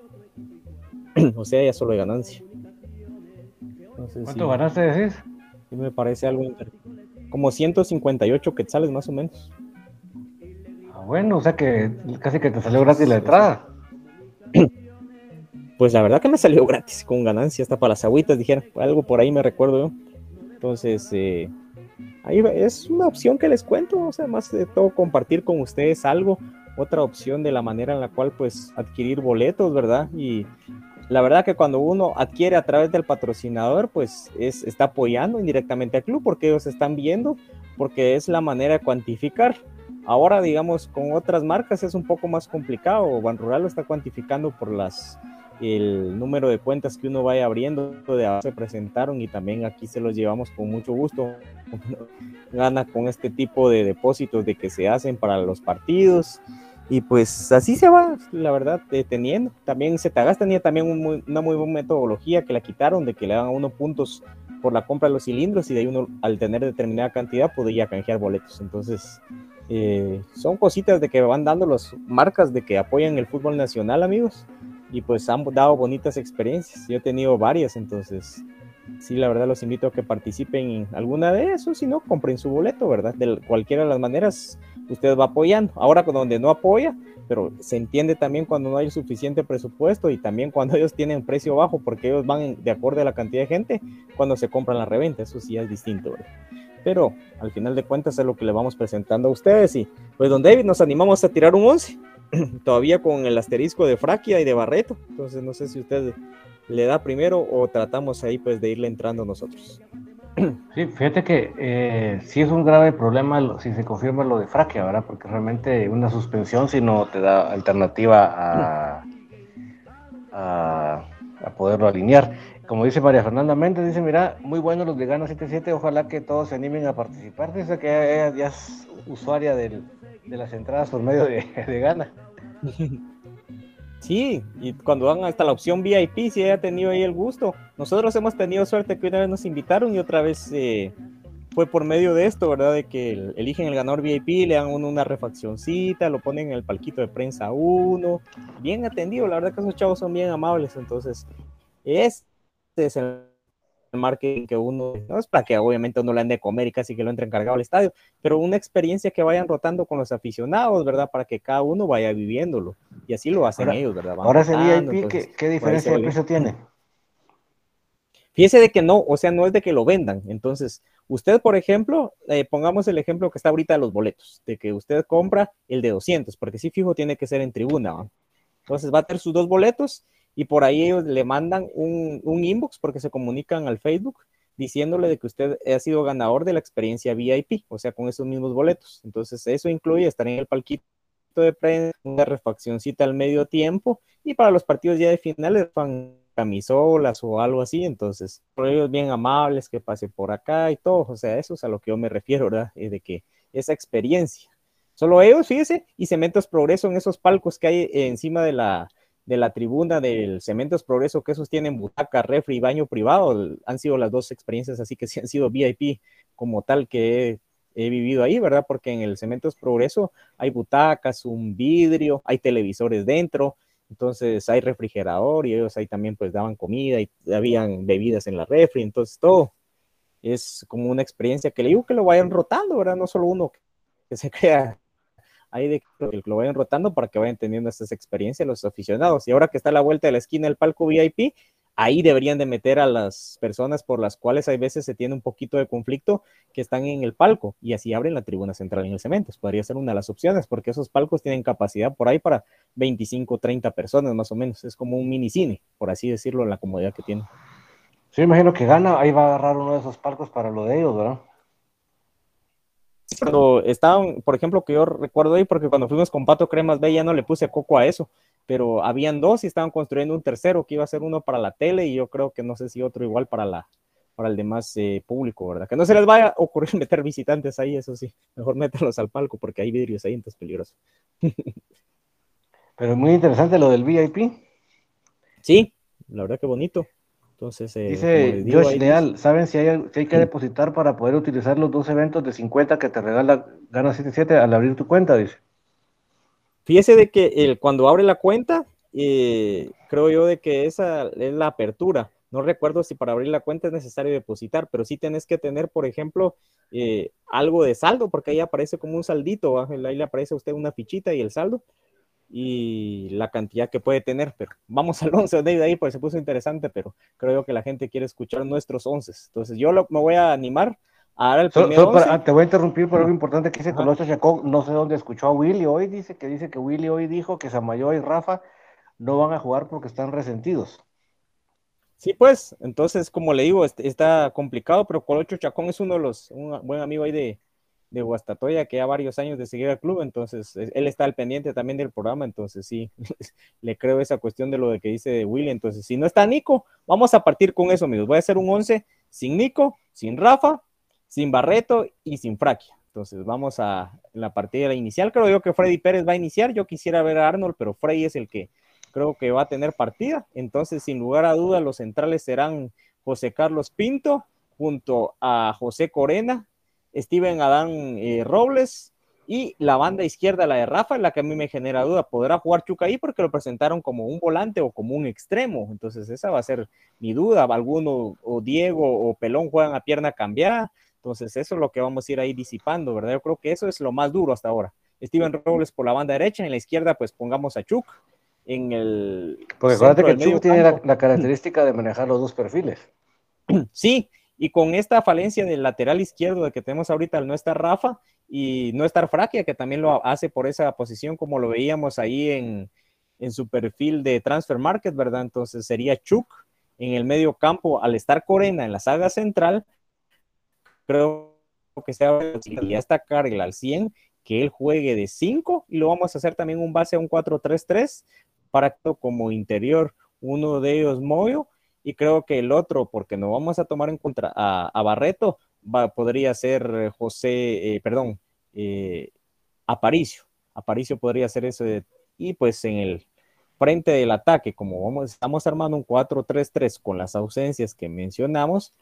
o sea, ya solo de ganancia. ¿Cuánto ganaste, decís? Sí, me parece algo como 158 quetzales más o menos. Bueno, o sea que casi que te salió gratis la entrada. Pues la verdad que me salió gratis, con ganancia, hasta para las agüitas, dijeron. Algo por ahí me recuerdo. Entonces, eh, ahí es una opción que les cuento, o sea, más de todo compartir con ustedes algo, otra opción de la manera en la cual pues adquirir boletos, ¿verdad? Y la verdad que cuando uno adquiere a través del patrocinador, pues es, está apoyando indirectamente al club porque ellos están viendo, porque es la manera de cuantificar. Ahora, digamos, con otras marcas es un poco más complicado. Ban Rural lo está cuantificando por las el número de cuentas que uno vaya abriendo, de se presentaron y también aquí se los llevamos con mucho gusto. Gana con este tipo de depósitos de que se hacen para los partidos y pues así se va, la verdad, deteniendo. También Zetagas tenía también una muy buena metodología que la quitaron de que le daban uno puntos por la compra de los cilindros y de ahí uno al tener determinada cantidad podía canjear boletos. Entonces, eh, son cositas de que van dando las marcas de que apoyan el fútbol nacional, amigos y pues han dado bonitas experiencias. Yo he tenido varias, entonces sí, la verdad los invito a que participen en alguna de esos, si no, compren su boleto, ¿verdad? De cualquiera de las maneras, usted va apoyando. Ahora donde no apoya, pero se entiende también cuando no hay suficiente presupuesto y también cuando ellos tienen precio bajo, porque ellos van de acuerdo a la cantidad de gente cuando se compran la reventa, eso sí es distinto, ¿verdad? Pero al final de cuentas es lo que le vamos presentando a ustedes y pues don David nos animamos a tirar un 11 todavía con el asterisco de Fraquia y de Barreto. Entonces no sé si usted le da primero o tratamos ahí pues de irle entrando nosotros. Sí, fíjate que eh, sí es un grave problema si se confirma lo de Fraquia, ¿verdad? Porque realmente una suspensión si no te da alternativa a, a, poderlo alinear. Como dice María Fernanda Méndez, dice, mira, muy bueno los de Gana 77, ojalá que todos se animen a participar. Dice que ella ya es usuaria del, de las entradas por medio de, de Gana. Sí, y cuando van hasta la opción VIP, si haya tenido ahí el gusto. Nosotros hemos tenido suerte que una vez nos invitaron y otra vez eh, fue por medio de esto, ¿verdad? De que eligen el ganador VIP, le dan uno una refaccioncita, lo ponen en el palquito de prensa uno. Bien atendido, la verdad que esos chavos son bien amables, entonces este es el marketing que uno, no es para que obviamente uno le ande de comer y casi que lo entre encargado al estadio, pero una experiencia que vayan rotando con los aficionados, ¿verdad? Para que cada uno vaya viviéndolo. Y así lo hacen ellos, ¿verdad? ahora ese VIP, ¿qué, diferencia de precio tiene? Fíjese de que no, o sea, no es de que lo vendan. Entonces, usted, por ejemplo, eh, pongamos el ejemplo que está ahorita de los boletos, de que usted compra el de 200, porque si fijo tiene que ser en tribuna. Entonces va a tener sus dos boletos y por ahí ellos le mandan un, inbox porque se comunican al Facebook diciéndole de que usted ha sido ganador de la experiencia VIP, o sea, con esos mismos boletos. Entonces, eso incluye estar en el palquito de prensa, una refaccioncita al medio tiempo y para los partidos ya de finales van camisolas o algo así, entonces, por ellos bien amables, que pase por acá y todo, o sea, eso es a lo que yo me refiero, ¿verdad? de que esa experiencia. Solo ellos, fíjese, y Cementos Progreso en esos palcos que hay encima de la, de la tribuna del Cementos Progreso, que esos tienen butaca, refri y baño privado, han sido las dos experiencias así que sí han sido VIP como tal que he, vivido ahí, ¿verdad? Porque en el Cementos Progreso hay butacas, un vidrio, hay televisores dentro, entonces hay refrigerador y ellos ahí también pues daban comida y habían bebidas en la refri, entonces todo es como una experiencia que le digo que lo vayan rotando, ¿verdad? No solo uno que se crea ahí de que lo vayan rotando para que vayan teniendo estas experiencias los aficionados. Y ahora que está a la vuelta de la esquina el palco VIP, ahí deberían de meter a las personas por las cuales hay veces se tiene un poquito de conflicto que están en el palco y así abren la tribuna central en el cemento. Podría ser una de las opciones porque esos palcos tienen capacidad por ahí para 25, 30 personas más o menos. Es como un mini cine, por así decirlo, la comodidad que tiene. Sí, imagino que gana, ahí va a agarrar uno de esos palcos para lo de ellos, ¿verdad? Cuando estaban, por ejemplo, que yo recuerdo ahí, porque cuando fuimos con Pato Cremas B ya no le puse coco a eso, pero habían dos y estaban construyendo un tercero que iba a ser uno para la tele y yo creo que no sé si otro igual para la para el demás eh, público, ¿verdad? Que no se les vaya a ocurrir meter visitantes ahí, eso sí, mejor mételos al palco porque hay vidrios ahí, entonces peligroso. pero muy interesante lo del VIP. Sí, la verdad que bonito. Entonces, eh, dice Josh Leal, ¿saben si hay, hay que depositar para poder utilizar los dos eventos de 50 que te regala Gana 77 al abrir tu cuenta? Dice. Fíjese de que el, cuando abre la cuenta, eh, creo yo de que esa es la apertura. No recuerdo si para abrir la cuenta es necesario depositar, pero sí tenés que tener, por ejemplo, eh, algo de saldo, porque ahí aparece como un saldito, ahí le aparece a usted una fichita y el saldo y la cantidad que puede tener, pero vamos al 11 de ahí, pues se puso interesante, pero creo que la gente quiere escuchar nuestros 11. Entonces yo me voy a animar a dar el primer Te voy a interrumpir por algo importante que dice Colocho Chacón, no sé dónde escuchó a Willy hoy, dice que dice que Willy hoy dijo que Samayo y Rafa no van a jugar porque están resentidos. Sí, pues, entonces, como le digo, este, está complicado, pero Colocho Chacón es uno de los, un buen amigo ahí de, de Guastatoya, que ya varios años de seguir al club, entonces él está al pendiente también del programa, entonces sí, le creo esa cuestión de lo de que dice de Willy, entonces si no está Nico, vamos a partir con eso, amigos, voy a hacer un 11 sin Nico, sin Rafa, sin Barreto y sin Fraquia. Entonces vamos a la partida inicial. Creo yo que Freddy Pérez va a iniciar. Yo quisiera ver a Arnold, pero Freddy es el que creo que va a tener partida. Entonces, sin lugar a duda, los centrales serán José Carlos Pinto junto a José Corena, Steven Adán eh, Robles y la banda izquierda, la de Rafa, la que a mí me genera duda. ¿Podrá jugar Chuca ahí? Porque lo presentaron como un volante o como un extremo. Entonces, esa va a ser mi duda. Alguno o Diego o Pelón juegan a pierna cambiada. Entonces, eso es lo que vamos a ir ahí disipando, ¿verdad? Yo creo que eso es lo más duro hasta ahora. Steven Robles por la banda derecha, en la izquierda, pues pongamos a Chuck. En el. Porque acuérdate que Chuck tiene la, la característica de manejar los dos perfiles. Sí, y con esta falencia del lateral izquierdo de que tenemos ahorita al no estar Rafa y no estar Fraquia, que también lo hace por esa posición como lo veíamos ahí en, su perfil de Transfer Market, ¿verdad? Entonces sería Chuk en el medio campo al estar Corena en la saga central. Creo que sea ya está carga al 100, que él juegue de 5 y lo vamos a hacer también un base a un 4-3-3 para como interior uno de ellos Moyo y creo que el otro, porque no vamos a tomar en contra a, Barreto, podría ser José, eh, perdón, eh, Aparicio. Aparicio podría ser eso. y pues en el frente del ataque, como vamos, estamos armando un 4-3-3 con las ausencias que mencionamos,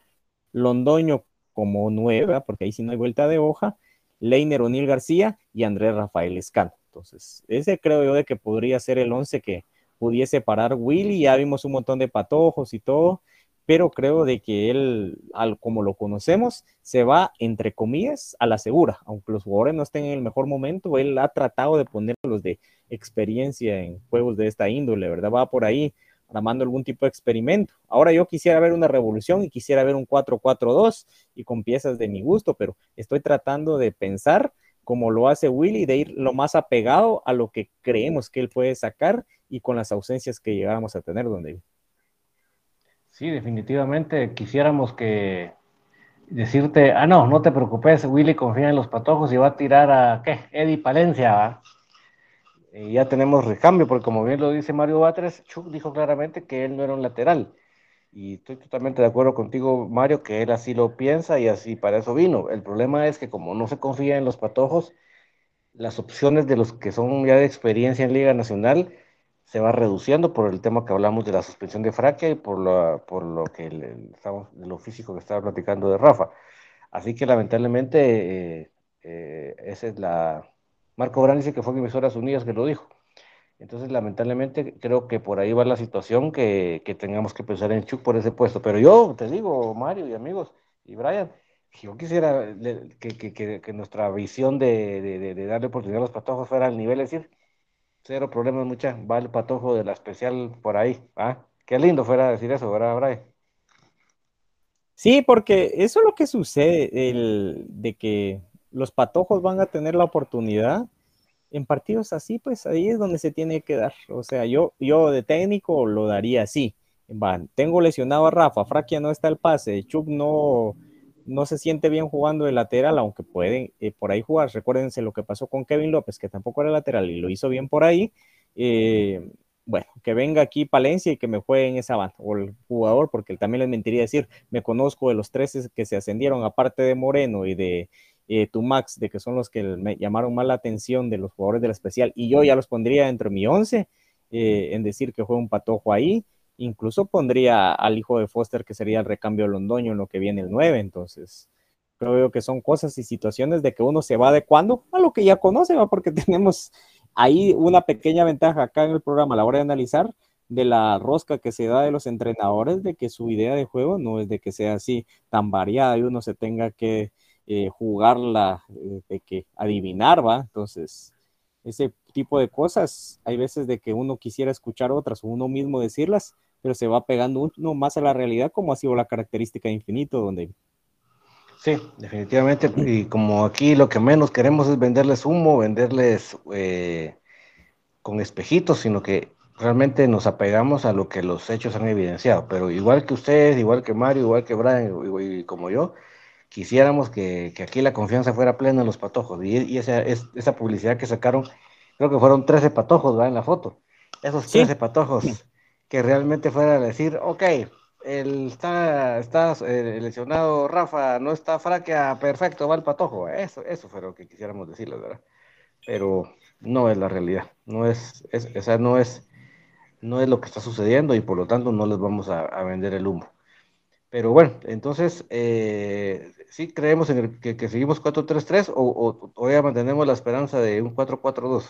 Londoño como nueva, porque ahí sí no hay vuelta de hoja, Leiner O'Neill García y Andrés Rafael Escano. Entonces, ese creo yo de que podría ser el 11 que, pudiese parar Willy, ya vimos un montón de patojos y todo, pero creo de que él, al, como lo conocemos, se va, entre comillas, a la segura, aunque los jugadores no estén en el mejor momento, él ha tratado de ponerlos de experiencia en juegos de esta índole, ¿verdad? Va por ahí armando algún tipo de experimento. Ahora yo quisiera ver una revolución y quisiera ver un 4-4-2 y con piezas de mi gusto, pero estoy tratando de pensar como lo hace Willy, de ir lo más apegado a lo que creemos que él puede sacar y con las ausencias que llegáramos a tener donde Sí, definitivamente quisiéramos que decirte, ah, no, no te preocupes, Willy confía en los patojos y va a tirar a, ¿qué? Eddie Palencia, Y ya tenemos recambio, porque como bien lo dice Mario Batres, Chuck dijo claramente que él no era un lateral. Y estoy totalmente de acuerdo contigo, Mario, que él así lo piensa y así para eso vino. El problema es que como no se confía en los patojos, las opciones de los que son ya de experiencia en Liga Nacional se va reduciendo por el tema que hablamos de la suspensión de Fraquia y por lo, por lo que estamos, de lo físico que estaba platicando de Rafa. Así que lamentablemente eh, eh, esa es la... Marco Brand dice que fue en Emisoras Unidas que lo dijo. Entonces, lamentablemente, creo que por ahí va la situación que, que tengamos que pensar en Chuck por ese puesto. Pero yo te digo, Mario y amigos, y Brian, yo quisiera que, que, que nuestra visión de, de, de, darle oportunidad a los patojos fuera al nivel, es decir, cero problemas, mucha, va el patojo de la especial por ahí, ¿ah? Qué lindo fuera decir eso, ¿verdad, Brian? Sí, porque eso es lo que sucede, el, de que los patojos van a tener la oportunidad en partidos así, pues ahí es donde se tiene que dar. O sea, yo, yo de técnico lo daría así. Van, tengo lesionado a Rafa, Fraquia no está el pase, Chuck no, no se siente bien jugando de lateral, aunque pueden eh, por ahí jugar. Recuérdense lo que pasó con Kevin López, que tampoco era lateral y lo hizo bien por ahí. Eh, bueno, que venga aquí Palencia y que me juegue en esa banda, o el jugador, porque también les mentiría decir, me conozco de los tres que se ascendieron, aparte de Moreno y de eh, Tumax, de que son los que me llamaron más la atención de los jugadores de la especial, y yo ya los pondría dentro de mi once, eh, en decir que juega un patojo ahí, incluso pondría al hijo de Foster, que sería el recambio Londoño en lo que viene el 9, entonces creo que son cosas y situaciones de que uno se va adecuando a lo que ya conoce, ¿va? porque tenemos ahí una pequeña ventaja acá en el programa a la hora de analizar de la rosca que se da de los entrenadores, de que su idea de juego no es de que sea así tan variada y uno se tenga que eh, jugarla, eh, de que adivinar, ¿va? Entonces, ese tipo de cosas, hay veces de que uno quisiera escuchar otras o uno mismo decirlas, pero se va pegando uno más a la realidad como ha sido la característica de Infinito, donde Sí, definitivamente. Y como aquí lo que menos queremos es venderles humo, venderles eh, con espejitos, sino que realmente nos apegamos a lo que los hechos han evidenciado. Pero igual que ustedes, igual que Mario, igual que Brian y, como yo, quisiéramos que, aquí la confianza fuera plena en los patojos. Y, esa, esa publicidad que sacaron, creo que fueron 13 patojos ¿verdad? en la foto. Esos 13 patojos que realmente fuera a decir, ok, el, está, está eh, lesionado Rafa, no está Fraquia, perfecto, va el patojo. Eso, eso fue lo que quisiéramos decirles, ¿verdad? Pero no es la realidad, no es, es, no es, no es lo que está sucediendo y por lo tanto no les vamos a, vender el humo. Pero bueno, entonces, eh, ¿sí creemos en el, que, seguimos 4-3-3 o, o, ya mantenemos la esperanza de un 4-4-2?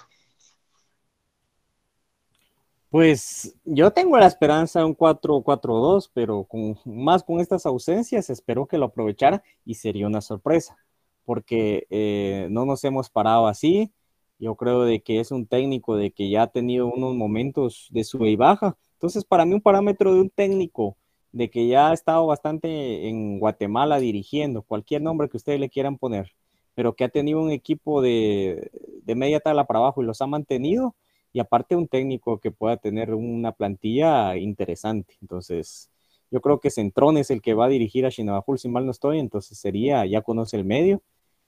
Pues yo tengo la esperanza de un 4-4-2, pero con, más con estas ausencias espero que lo aprovechara y sería una sorpresa, porque eh, no nos hemos parado así. Yo creo de que es un técnico de que ya ha tenido unos momentos de sube y baja. Entonces, para mí un parámetro de un técnico de que ya ha estado bastante en Guatemala dirigiendo, cualquier nombre que ustedes le quieran poner, pero que ha tenido un equipo de, de media tabla para abajo y los ha mantenido, y aparte un técnico que pueda tener una plantilla interesante. Entonces, yo creo que Centrón es el que va a dirigir a Shinabajul, si mal no estoy, entonces sería, ya conoce el medio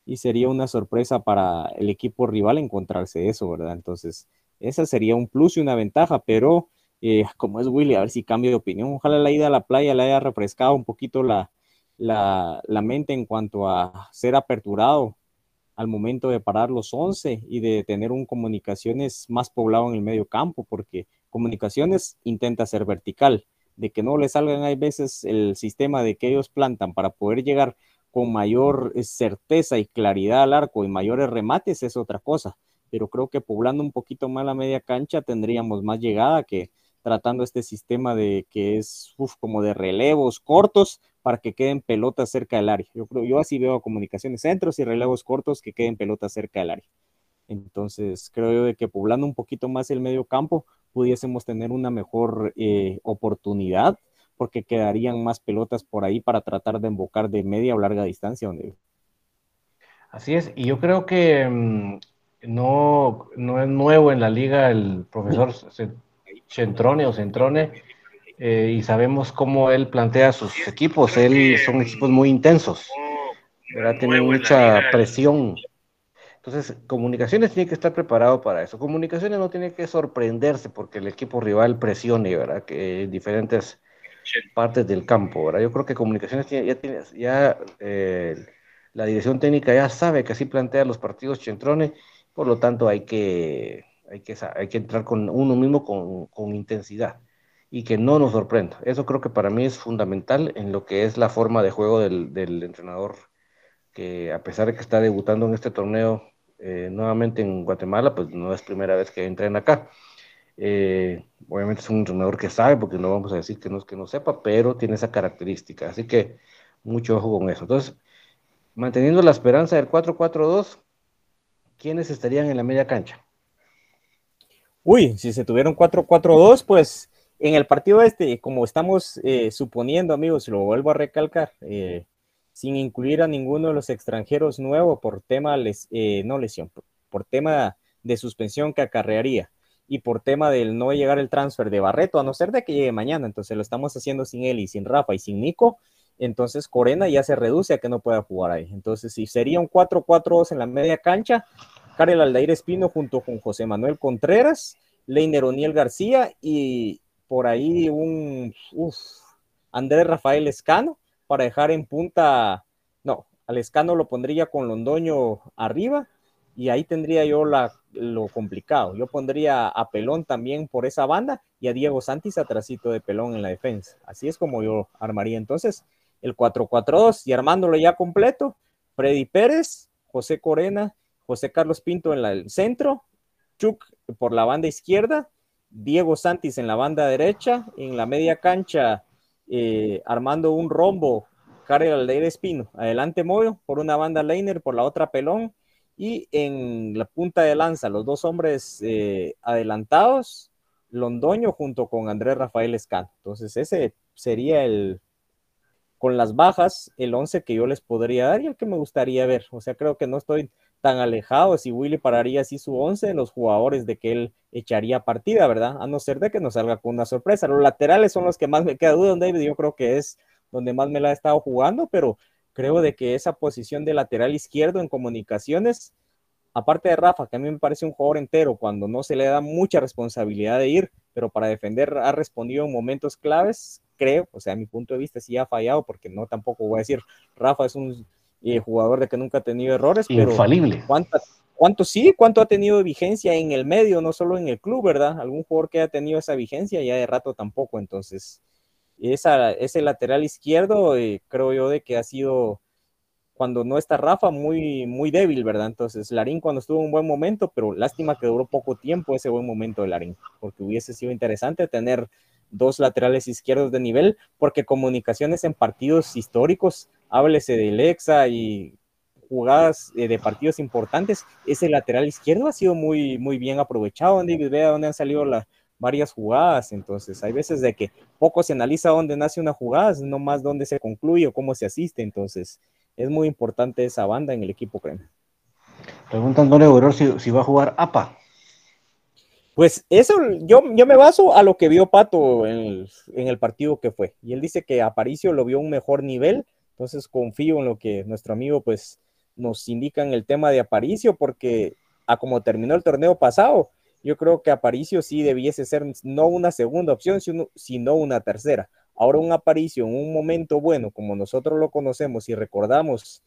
y sería una sorpresa para el equipo rival encontrarse eso, ¿verdad? Entonces, esa sería un plus y una ventaja, pero eh, como es Willy, a ver si cambio de opinión. Ojalá la ida a la playa le haya refrescado un poquito la, la, la mente en cuanto a ser aperturado al momento de parar los 11 y de tener un comunicaciones más poblado en el medio campo, porque comunicaciones intenta ser vertical, de que no le salgan hay veces el sistema de que ellos plantan para poder llegar con mayor eh, certeza y claridad al arco y mayores remates es otra cosa, pero creo que poblando un poquito más la media cancha tendríamos más llegada que tratando este sistema de que es como de relevos cortos para que queden pelotas cerca del área. Yo creo, yo así veo comunicaciones centros y relevos cortos que queden pelotas cerca del área. Entonces, creo yo de que poblando un poquito más el medio campo, pudiésemos tener una mejor eh, oportunidad, porque quedarían más pelotas por ahí para tratar de embocar de media o larga distancia. Donde... Así es, y yo creo que mm, no, no es nuevo en la liga el profesor Centrone o Centrone eh, y sabemos cómo él plantea sus equipos. Él son equipos muy intensos, ¿verdad? Tiene mucha presión. Entonces, Comunicaciones tiene que estar preparado para eso. Comunicaciones no tiene que sorprenderse porque el equipo rival presione, ¿verdad? Que en diferentes partes del campo, ¿verdad? Yo creo que Comunicaciones ya tiene, ya eh, la dirección técnica ya sabe que así plantea los partidos Chentrone, por lo tanto hay que, hay que, entrar con uno mismo con, con intensidad y que no nos sorprenda. Eso creo que para mí es fundamental en lo que es la forma de juego del, entrenador, que a pesar de que está debutando en este torneo eh, nuevamente en Guatemala, pues no es primera vez que entrena acá. Eh, obviamente es un entrenador que sabe, porque no vamos a decir que no es que no sepa, pero tiene esa característica. Así que mucho ojo con eso. Entonces, manteniendo la esperanza del 4-4-2, ¿quiénes estarían en la media cancha? Uy, si se tuvieron 4-4-2, pues en el partido este, como estamos eh, suponiendo, amigos, lo vuelvo a recalcar, eh, sin incluir a ninguno de los extranjeros nuevos por tema, les, eh, no lesión, por, por, tema de suspensión que acarrearía y por tema del no llegar el transfer de Barreto, a no ser de que llegue mañana, entonces lo estamos haciendo sin él y sin Rafa y sin Nico, entonces Corena ya se reduce a que no pueda jugar ahí. Entonces, si sería un 4-4-2 en la media cancha, Karel Aldair Espino junto con José Manuel Contreras, Leiner Oniel García y por ahí un Andrés Rafael Escano para dejar en punta, no, al Escano lo pondría con Londoño arriba y ahí tendría yo la, lo complicado. Yo pondría a Pelón también por esa banda y a Diego Santis atrásito de Pelón en la defensa. Así es como yo armaría entonces el 4-4-2 y armándolo ya completo, Freddy Pérez, José Corena, José Carlos Pinto en el centro, Chuck por la banda izquierda, Diego Santis en la banda derecha, en la media cancha eh, armando un rombo, Karel Aldeir Espino, adelante Moyo, por una banda Leiner, por la otra Pelón, y en la punta de lanza, los dos hombres eh, adelantados, Londoño junto con Andrés Rafael Escano. Entonces ese sería el, con las bajas, el 11 que yo les podría dar y el que me gustaría ver. O sea, creo que no estoy tan alejado si Willy pararía así su 11 en los jugadores de que él echaría partida, ¿verdad? A no ser de que nos salga con una sorpresa. Los laterales son los que más me queda duda, David. Yo creo que es donde más me la ha estado jugando, pero creo de que esa posición de lateral izquierdo en comunicaciones, aparte de Rafa, que a mí me parece un jugador entero cuando no se le da mucha responsabilidad de ir, pero para defender ha respondido en momentos claves, creo, o sea, a mi punto de vista sí ha fallado, porque no tampoco voy a decir, Rafa es un y jugador de que nunca ha tenido errores. Infalible. Pero ¿cuánto sí? ¿Cuánto ha tenido vigencia en el medio, no solo en el club, verdad? Algún jugador que ha tenido esa vigencia ya de rato tampoco. Entonces, esa, ese lateral izquierdo, eh, creo yo, de que ha sido cuando no está Rafa, muy, muy débil, ¿verdad? Entonces, Larín cuando estuvo en un buen momento, pero lástima que duró poco tiempo ese buen momento de Larín, porque hubiese sido interesante tener dos laterales izquierdos de nivel, porque comunicaciones en partidos históricos háblese de Lexa y jugadas eh, de partidos importantes, ese lateral izquierdo ha sido muy, muy bien aprovechado, David, vea dónde han salido las varias jugadas, entonces hay veces de que poco se analiza dónde nace una jugada, no más dónde se concluye o cómo se asiste, entonces es muy importante esa banda en el equipo crema. Pregunta Antonio si, si va a jugar APA. Pues eso, yo, yo me baso a lo que vio Pato en el, en el, partido que fue. Y él dice que Aparicio lo vio a un mejor nivel entonces confío en lo que nuestro amigo pues nos indica en el tema de Aparicio, porque a como terminó el torneo pasado, yo creo que Aparicio sí debiese ser no una segunda opción, sino, una tercera. Ahora un Aparicio en un momento bueno, como nosotros lo conocemos y recordamos,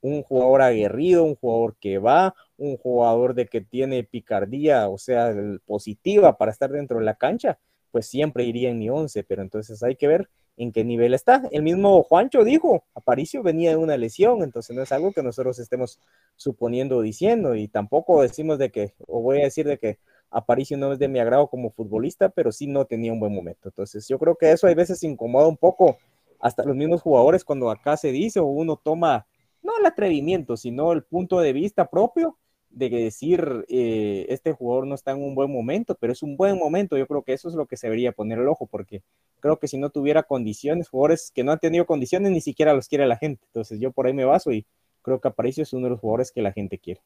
un jugador aguerrido, un jugador que va, un jugador de que tiene picardía, o sea, positiva para estar dentro de la cancha, pues siempre iría en mi once, pero entonces hay que ver en qué nivel está. El mismo Juancho dijo, Aparicio venía de una lesión, entonces no es algo que nosotros estemos suponiendo o diciendo, y tampoco decimos de que, o voy a decir de que Aparicio no es de mi agrado como futbolista, pero sí no tenía un buen momento. Entonces yo creo que eso hay veces incomoda un poco hasta los mismos jugadores cuando acá se dice o uno toma, no el atrevimiento, sino el punto de vista propio de decir eh, este jugador no está en un buen momento, pero es un buen momento. Yo creo que eso es lo que se debería poner el ojo, porque creo que si no tuviera condiciones, jugadores que no han tenido condiciones, ni siquiera los quiere la gente. Entonces yo por ahí me baso y creo que Aparicio es uno de los jugadores que la gente quiere.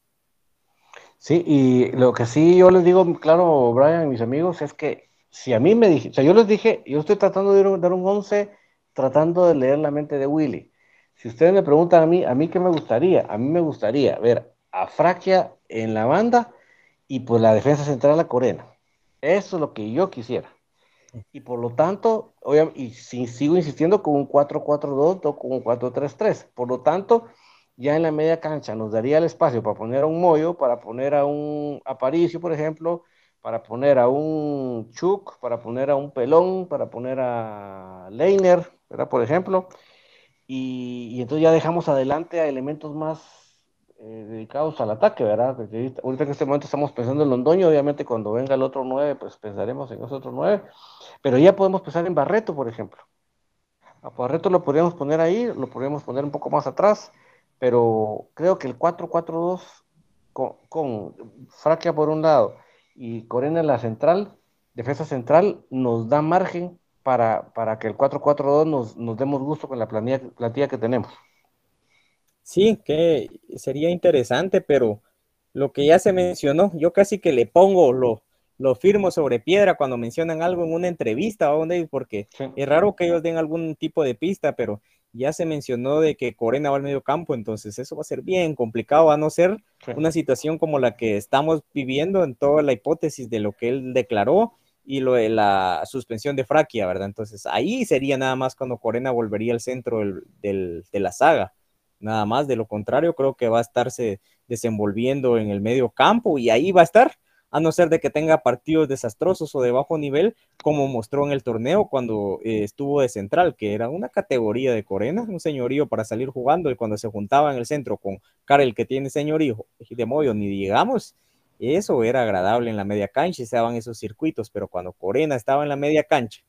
Sí, y lo que sí yo les digo, claro, Brian mis amigos, es que si a mí me dije, o sea, yo les dije, yo estoy tratando de dar un 11, tratando de leer la mente de Willy. Si ustedes me preguntan a mí, a mí qué me gustaría, a mí me gustaría ver a Fraquia en la banda y pues la defensa central la Corena. Eso es lo que yo quisiera. Y por lo tanto, y si, sigo insistiendo con un 4-4-2 o con un 4-3-3. Por lo tanto, ya en la media cancha nos daría el espacio para poner a un Moyo, para poner a un Aparicio, por ejemplo, para poner a un Chuk, para poner a un Pelón, para poner a Leiner, ¿verdad? Por ejemplo. Y, y entonces ya dejamos adelante a elementos más eh, dedicados al ataque, ¿verdad? Ahorita en este momento estamos pensando en Londoño, obviamente cuando venga el otro 9, pues pensaremos en los otros 9, pero ya podemos pensar en Barreto, por ejemplo. A Barreto lo podríamos poner ahí, lo podríamos poner un poco más atrás, pero creo que el 4-4-2 con, con Fraquia por un lado y Corena en la central defensa central nos da margen para, para que el 4-4-2 nos, nos demos gusto con la planilla, plantilla que tenemos. Sí, que sería interesante, pero lo que ya se mencionó, yo casi que le pongo lo, lo firmo sobre piedra cuando mencionan algo en una entrevista, porque es raro que ellos den algún tipo de pista, pero ya se mencionó de que Corena va al medio campo, entonces eso va a ser bien complicado, a no ser una situación como la que estamos viviendo en toda la hipótesis de lo que él declaró y lo de la suspensión de Fraquia, ¿verdad? Entonces ahí sería nada más cuando Corena volvería al centro de la saga, nada más, de lo contrario creo que va a estarse desenvolviendo en el medio campo y ahí va a estar a no ser de que tenga partidos desastrosos o de bajo nivel, como mostró en el torneo cuando eh, estuvo de central, que era una categoría de Corena, un señorío para salir jugando, y cuando se juntaba en el centro con Karel, que tiene señorío, de Moyo, ni digamos, eso era agradable en la media cancha y se daban esos circuitos, pero cuando Corena estaba en la media cancha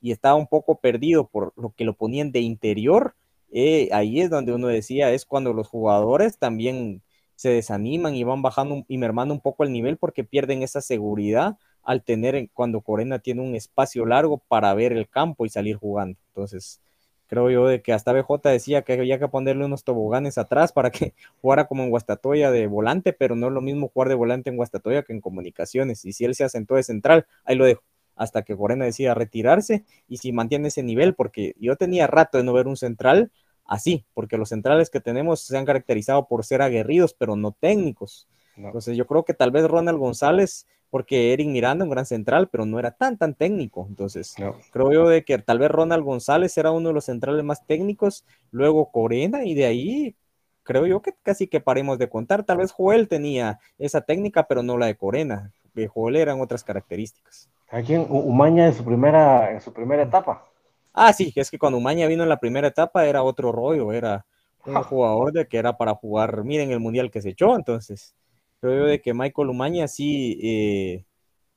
y estaba un poco perdido por lo que lo ponían de interior, eh, ahí es donde uno decía, es cuando los jugadores también se desaniman y van bajando y mermando un poco el nivel porque pierden esa seguridad al tener cuando Corena tiene un espacio largo para ver el campo y salir jugando. Entonces, creo yo de que hasta BJ decía que había que ponerle unos toboganes atrás para que jugara como en Guastatoya de volante, pero no es lo mismo jugar de volante en Guastatoya que en comunicaciones. Y si él se asentó de central, ahí lo dejo hasta que Corena decida retirarse y si mantiene ese nivel, porque yo tenía rato de no ver un central así, porque los centrales que tenemos se han caracterizado por ser aguerridos, pero no técnicos. Entonces yo creo que tal vez Ronald González, porque Eric Miranda, un gran central, pero no era tan, tan técnico. Entonces creo yo de que tal vez Ronald González era uno de los centrales más técnicos, luego Corena, y de ahí creo yo que casi que paremos de contar. Tal vez Joel tenía esa técnica, pero no la de Corena. Joel eran otras características. Aquí en Umaña en su primera, en su primera etapa. Ah, sí, es que cuando Umaña vino en la primera etapa era otro rollo, era un jugador de que era para jugar, miren el mundial que se echó, entonces creo yo de que Michael Umaña sí, eh,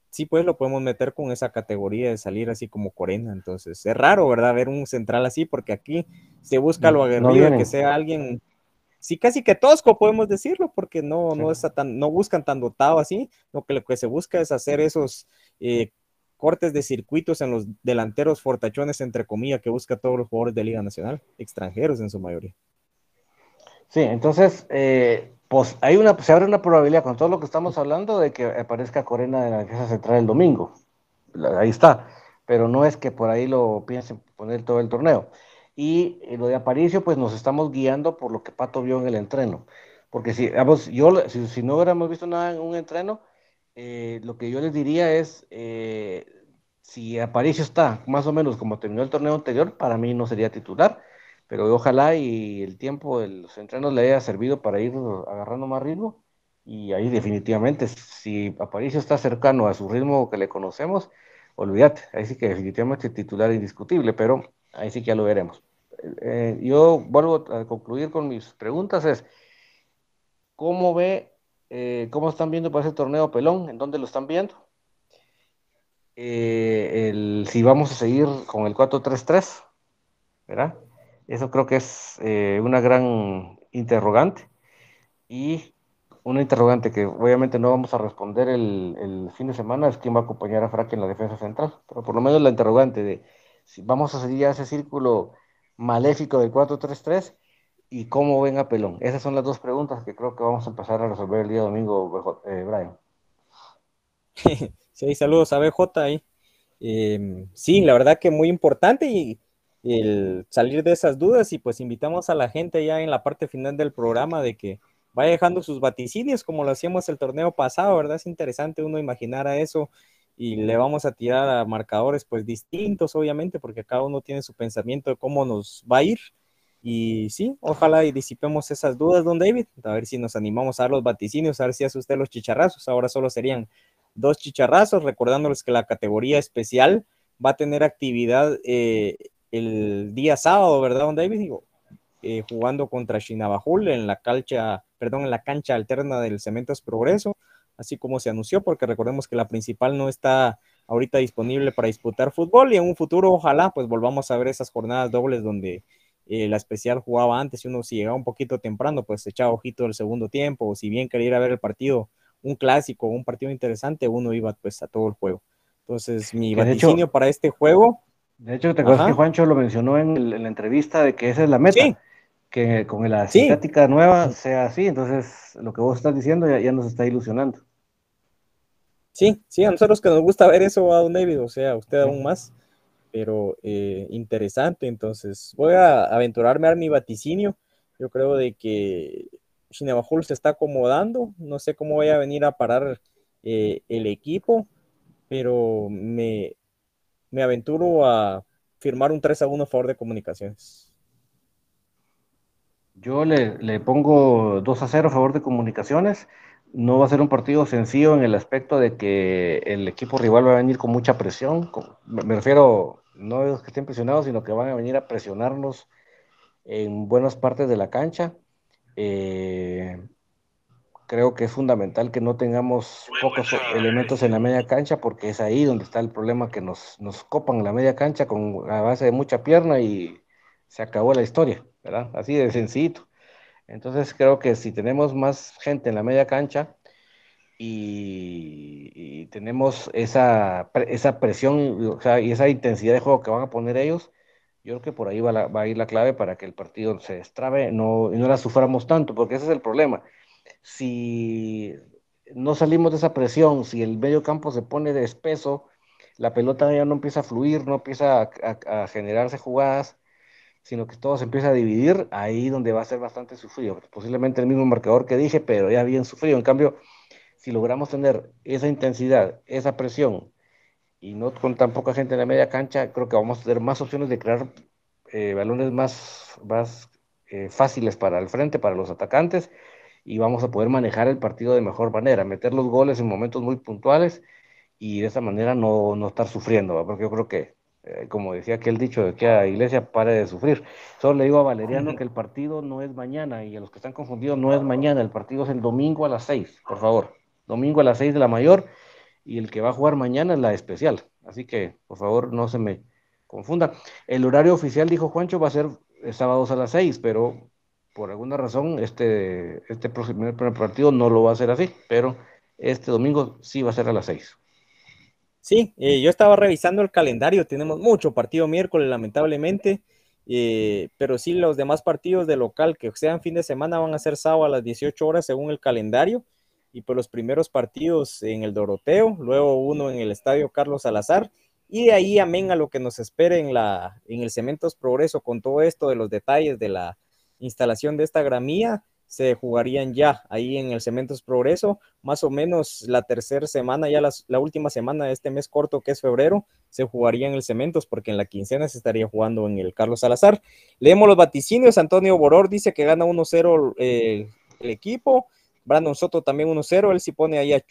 sí pues lo podemos meter con esa categoría de salir así como Corena, entonces es raro, ¿verdad? Ver un central así, porque aquí se busca lo aguerrido, que sea alguien, sí casi que tosco podemos decirlo, porque no, no, está tan, no buscan tan dotado así, lo que lo que se busca es hacer esos eh, cortes de circuitos en los delanteros fortachones, entre comillas, que busca todos los jugadores de Liga Nacional, extranjeros en su mayoría. Sí, entonces, eh, pues hay una, se abre una probabilidad con todo lo que estamos hablando de que aparezca Corena en la defensa central el domingo. Ahí está, pero no es que por ahí lo piensen poner todo el torneo. Y lo de Aparicio, pues nos estamos guiando por lo que Pato vio en el entreno. Porque si, yo, si no hubiéramos visto nada en un entreno, eh, lo que yo les diría es, eh, si Aparicio está más o menos como terminó el torneo anterior, para mí no sería titular, pero ojalá y el tiempo de los entrenos le haya servido para ir agarrando más ritmo. Y ahí definitivamente, si Aparicio está cercano a su ritmo que le conocemos, olvídate, ahí sí que definitivamente titular indiscutible, pero ahí sí que ya lo veremos. Eh, yo vuelvo a concluir con mis preguntas, es, ¿cómo ve eh, ¿Cómo están viendo para ese torneo pelón? ¿En dónde lo están viendo? Eh, si vamos a seguir con el 4-3-3, ¿verdad? Eso creo que es eh, una gran interrogante y una interrogante que obviamente no vamos a responder el, fin de semana es quién va a acompañar a Frank en la defensa central, pero por lo menos la interrogante de si vamos a seguir a ese círculo maléfico del 4-3-3 y cómo ven a Pelón? Esas son las dos preguntas que creo que vamos a empezar a resolver el día domingo, eh, Brian. Sí, saludos a BJ. Em, sí, la verdad que muy importante y el salir de esas dudas y pues invitamos a la gente ya en la parte final del programa de que vaya dejando sus vaticinios como lo hacíamos el torneo pasado, ¿verdad? Es interesante uno imaginar a eso y le vamos a tirar a marcadores pues distintos, obviamente, porque cada uno tiene su pensamiento de cómo nos va a ir y sí, ojalá y disipemos esas dudas, don David, a ver si nos animamos a dar los vaticinios, a ver si hace usted los chicharrazos. Ahora solo serían dos chicharrazos, recordándoles que la categoría especial va a tener actividad eh, el día sábado, ¿verdad, don David? Digo, eh, jugando contra Chinabajul en la cancha, perdón, en la cancha alterna del Cementos Progreso, así como se anunció, porque recordemos que la principal no está ahorita disponible para disputar fútbol y en un futuro ojalá pues volvamos a ver esas jornadas dobles donde eh, la especial jugaba antes y uno si llegaba un poquito temprano, pues echaba ojito del segundo tiempo, o si bien quería ir a ver el partido, un clásico, un partido interesante, uno iba pues a todo el juego. Entonces, mi hecho- vaticinio para este juego, De hecho, te acuerdas Ajá. que Juancho lo mencionó en, el- en la entrevista de que esa es la meta. Sí. Que con la Sí. nueva sea así. Entonces, lo que vos estás diciendo ya, ya nos está ilusionando. sí, sí, a nosotros que nos gusta ver eso, a Don David, o sea, usted aún más, pero eh, interesante. Entonces, voy a aventurarme a mi vaticinio. Yo creo de que Shinabajul se está acomodando, no sé cómo vaya a venir a parar eh, el equipo, pero me, me aventuro a firmar un 3 a 1 a favor de comunicaciones. Yo le, le pongo 2 a 0 a favor de comunicaciones. No va a ser un partido sencillo en el aspecto de que el equipo rival va a venir con mucha presión. me refiero, no es que estén presionados, sino que van a venir a presionarnos en buenas partes de la cancha. Eh, creo que es fundamental que no tengamos pocos elementos en la media cancha porque es ahí donde está el problema que nos, nos copan la media cancha con a base de mucha pierna y se acabó la historia, ¿verdad? Así de sencillito. Entonces creo que si tenemos más gente en la media cancha y, tenemos esa, esa presión y esa intensidad de juego que van a poner ellos, yo creo que por ahí va, la- va a ir la clave para que el partido se destrabe no, y no la suframos tanto, porque ese es el problema. Si no salimos de esa presión, si el medio campo se pone de espeso, la pelota ya no empieza a fluir, no empieza a generarse jugadas, sino que todo se empieza a dividir, ahí donde va a ser bastante sufrido. Posiblemente el mismo marcador que dije, pero ya bien sufrido. En cambio, si logramos tener esa intensidad, esa presión, y no con tan poca gente en la media cancha, creo que vamos a tener más opciones de crear eh, balones más, más eh, fáciles para el frente, para los atacantes, y vamos a poder manejar el partido de mejor manera, meter los goles en momentos muy puntuales y de esa manera no, no estar sufriendo, porque yo creo que, eh, como decía aquel dicho de que a Iglesia pare de sufrir. Solo le digo a Valeriano que el partido no es mañana y a los que están confundidos no es mañana, el partido es el domingo a las 6, por favor. Domingo a las 6 de la mayor y el que va a jugar mañana es la especial. Así que, por favor, no se me confunda. El horario oficial, dijo Juancho, va a ser eh, sábados a las 6, pero por alguna razón este, este próximo primer partido no lo va a hacer así, pero este domingo sí va a ser a las 6. Sí, eh, yo estaba revisando el calendario, tenemos mucho partido miércoles, lamentablemente, eh, pero sí los demás partidos de local que sean fin de semana van a ser sábado a las 18 horas según el calendario, y pues los primeros partidos en el Doroteo, luego uno en el Estadio Carlos Salazar, y de ahí amén a lo que nos espere en, la, en el Cementos Progreso con todo esto de los detalles de la instalación de esta gramía, se jugarían ya ahí en el Cementos Progreso, más o menos la tercera semana, ya las, la última semana de este mes corto que es febrero, se jugaría en el Cementos, porque en la quincena se estaría jugando en el Carlos Salazar. Leemos los vaticinios, Antonio Boror dice que gana 1-0 eh, el equipo, Brandon Soto también 1-0, él sí pone ahí a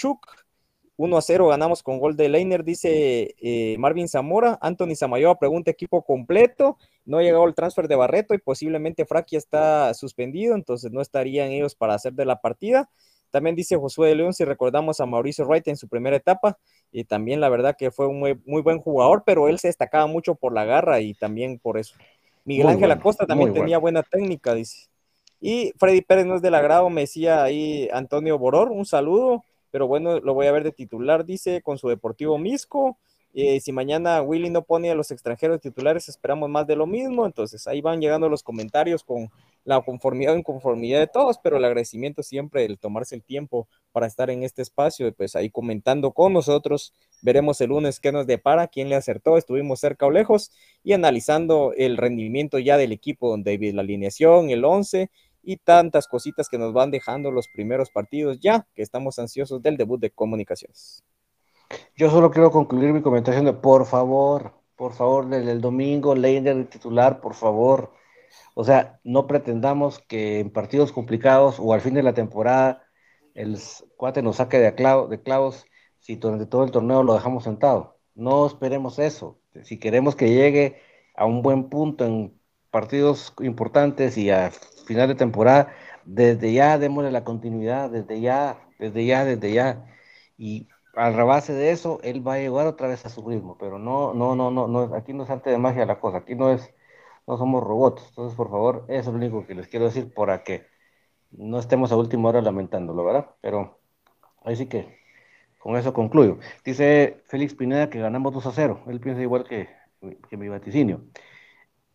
Chuck, 1-0 ganamos con gol de Leiner, dice eh, Marvin Zamora, Anthony Samayoa pregunta equipo completo, no ha llegado el transfer de Barreto y posiblemente Fraquia está suspendido, entonces no estarían ellos para hacer de la partida. También dice Josué de León, si recordamos a Mauricio Wright en su primera etapa, y también la verdad que fue un muy, muy buen jugador, pero él se destacaba mucho por la garra y también por eso. Miguel Muy Ángel bueno, Acosta también tenía buena técnica, dice. Y Freddy Pérez no es del agrado, me decía ahí Antonio Boror, un saludo, pero bueno, lo voy a ver de titular, dice, con su Deportivo Misco. Eh, si mañana Willy no pone a los extranjeros titulares, esperamos más de lo mismo. Entonces ahí van llegando los comentarios con la conformidad o inconformidad de todos, pero el agradecimiento siempre, el tomarse el tiempo para estar en este espacio, pues ahí comentando con nosotros. Veremos el lunes qué nos depara, quién le acertó, estuvimos cerca o lejos y analizando el rendimiento ya del equipo, don David, la alineación, el 11 y tantas cositas que nos van dejando los primeros partidos ya, que estamos ansiosos del debut de comunicaciones. Yo solo quiero concluir mi comentario de por favor, por favor, desde el domingo, Leiner titular, por favor. O sea, no pretendamos que en partidos complicados o al fin de la temporada el cuate nos saque de, clavo- de clavos si durante todo el torneo lo dejamos sentado. No esperemos eso. Si queremos que llegue a un buen punto en partidos importantes y a final de temporada, desde ya démosle la continuidad, desde ya, desde ya, desde ya. Y a la base de eso, él va a llegar otra vez a su ritmo, pero no, no, no, no, no, aquí no es arte de magia la cosa, aquí no es, no somos robots. Entonces, por favor, eso es lo único que les quiero decir para que no estemos a última hora lamentándolo, ¿verdad? Pero ahí sí que Con eso concluyo. Dice Félix Pineda que ganamos 2 a 0. Él piensa igual que, que mi vaticinio.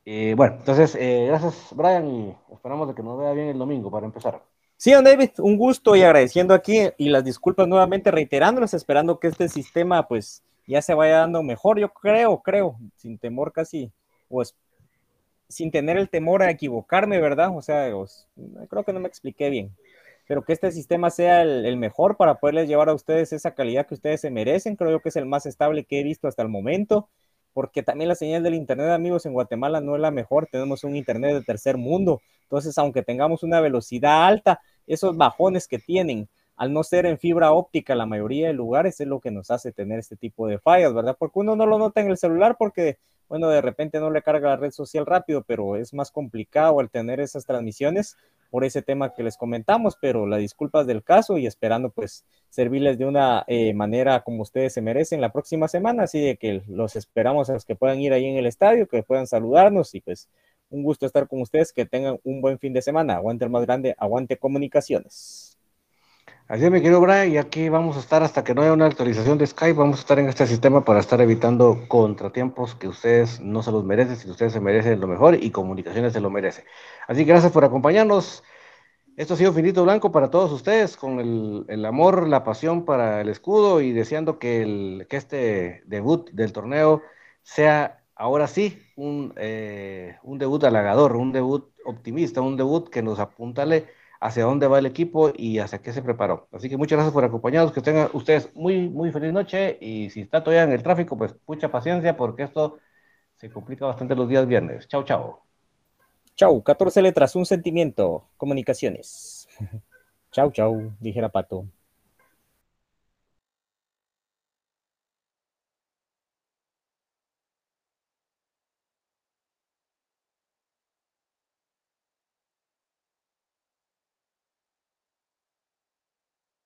Eh, bueno, entonces, eh, gracias Brian y esperamos de que nos vea bien el domingo para empezar. Sí, don David, un gusto y agradeciendo aquí y las disculpas nuevamente reiterándolas, esperando que este sistema pues ya se vaya dando mejor, yo creo, creo, sin temor casi, pues sin tener el temor a equivocarme, ¿verdad? O sea, creo que no me expliqué bien, pero que este sistema sea el, el, mejor para poderles llevar a ustedes esa calidad que ustedes se merecen, creo que es el más estable que he visto hasta el momento porque también la señal del Internet, amigos, en Guatemala no es la mejor, tenemos un Internet de tercer mundo, entonces aunque tengamos una velocidad alta, esos bajones que tienen, al no ser en fibra óptica la mayoría de lugares, es lo que nos hace tener este tipo de fallas, ¿verdad? Porque uno no lo nota en el celular porque, bueno, de repente no le carga la red social rápido, pero es más complicado al tener esas transmisiones por ese tema que les comentamos, pero las disculpas del caso y esperando pues servirles de una eh, manera como ustedes se merecen la próxima semana, así de que los esperamos a los que puedan ir ahí en el estadio, que puedan saludarnos y pues un gusto estar con ustedes, que tengan un buen fin de semana, aguante el más grande, aguante comunicaciones. Así es, mi querido Brian, y aquí vamos a estar hasta que no haya una actualización de Skype, vamos a estar en este sistema para estar evitando contratiempos que ustedes no se los merecen, si ustedes se merecen lo mejor y comunicaciones se lo merece. Así que gracias por acompañarnos. Esto ha sido Finito Blanco para todos ustedes, con el, el, amor, la pasión para el escudo y deseando que, el, que este debut del torneo sea ahora sí un, eh, un debut halagador, un debut optimista, un debut que nos apuntale hacia dónde va el equipo y hacia qué se preparó. Así que muchas gracias por acompañarnos, que tengan ustedes muy, muy feliz noche y si está todavía en el tráfico, pues mucha paciencia porque esto se complica bastante los días viernes. Chao, chao. Chau, 14 letras, un sentimiento, comunicaciones. chau, chau, dijera Pato.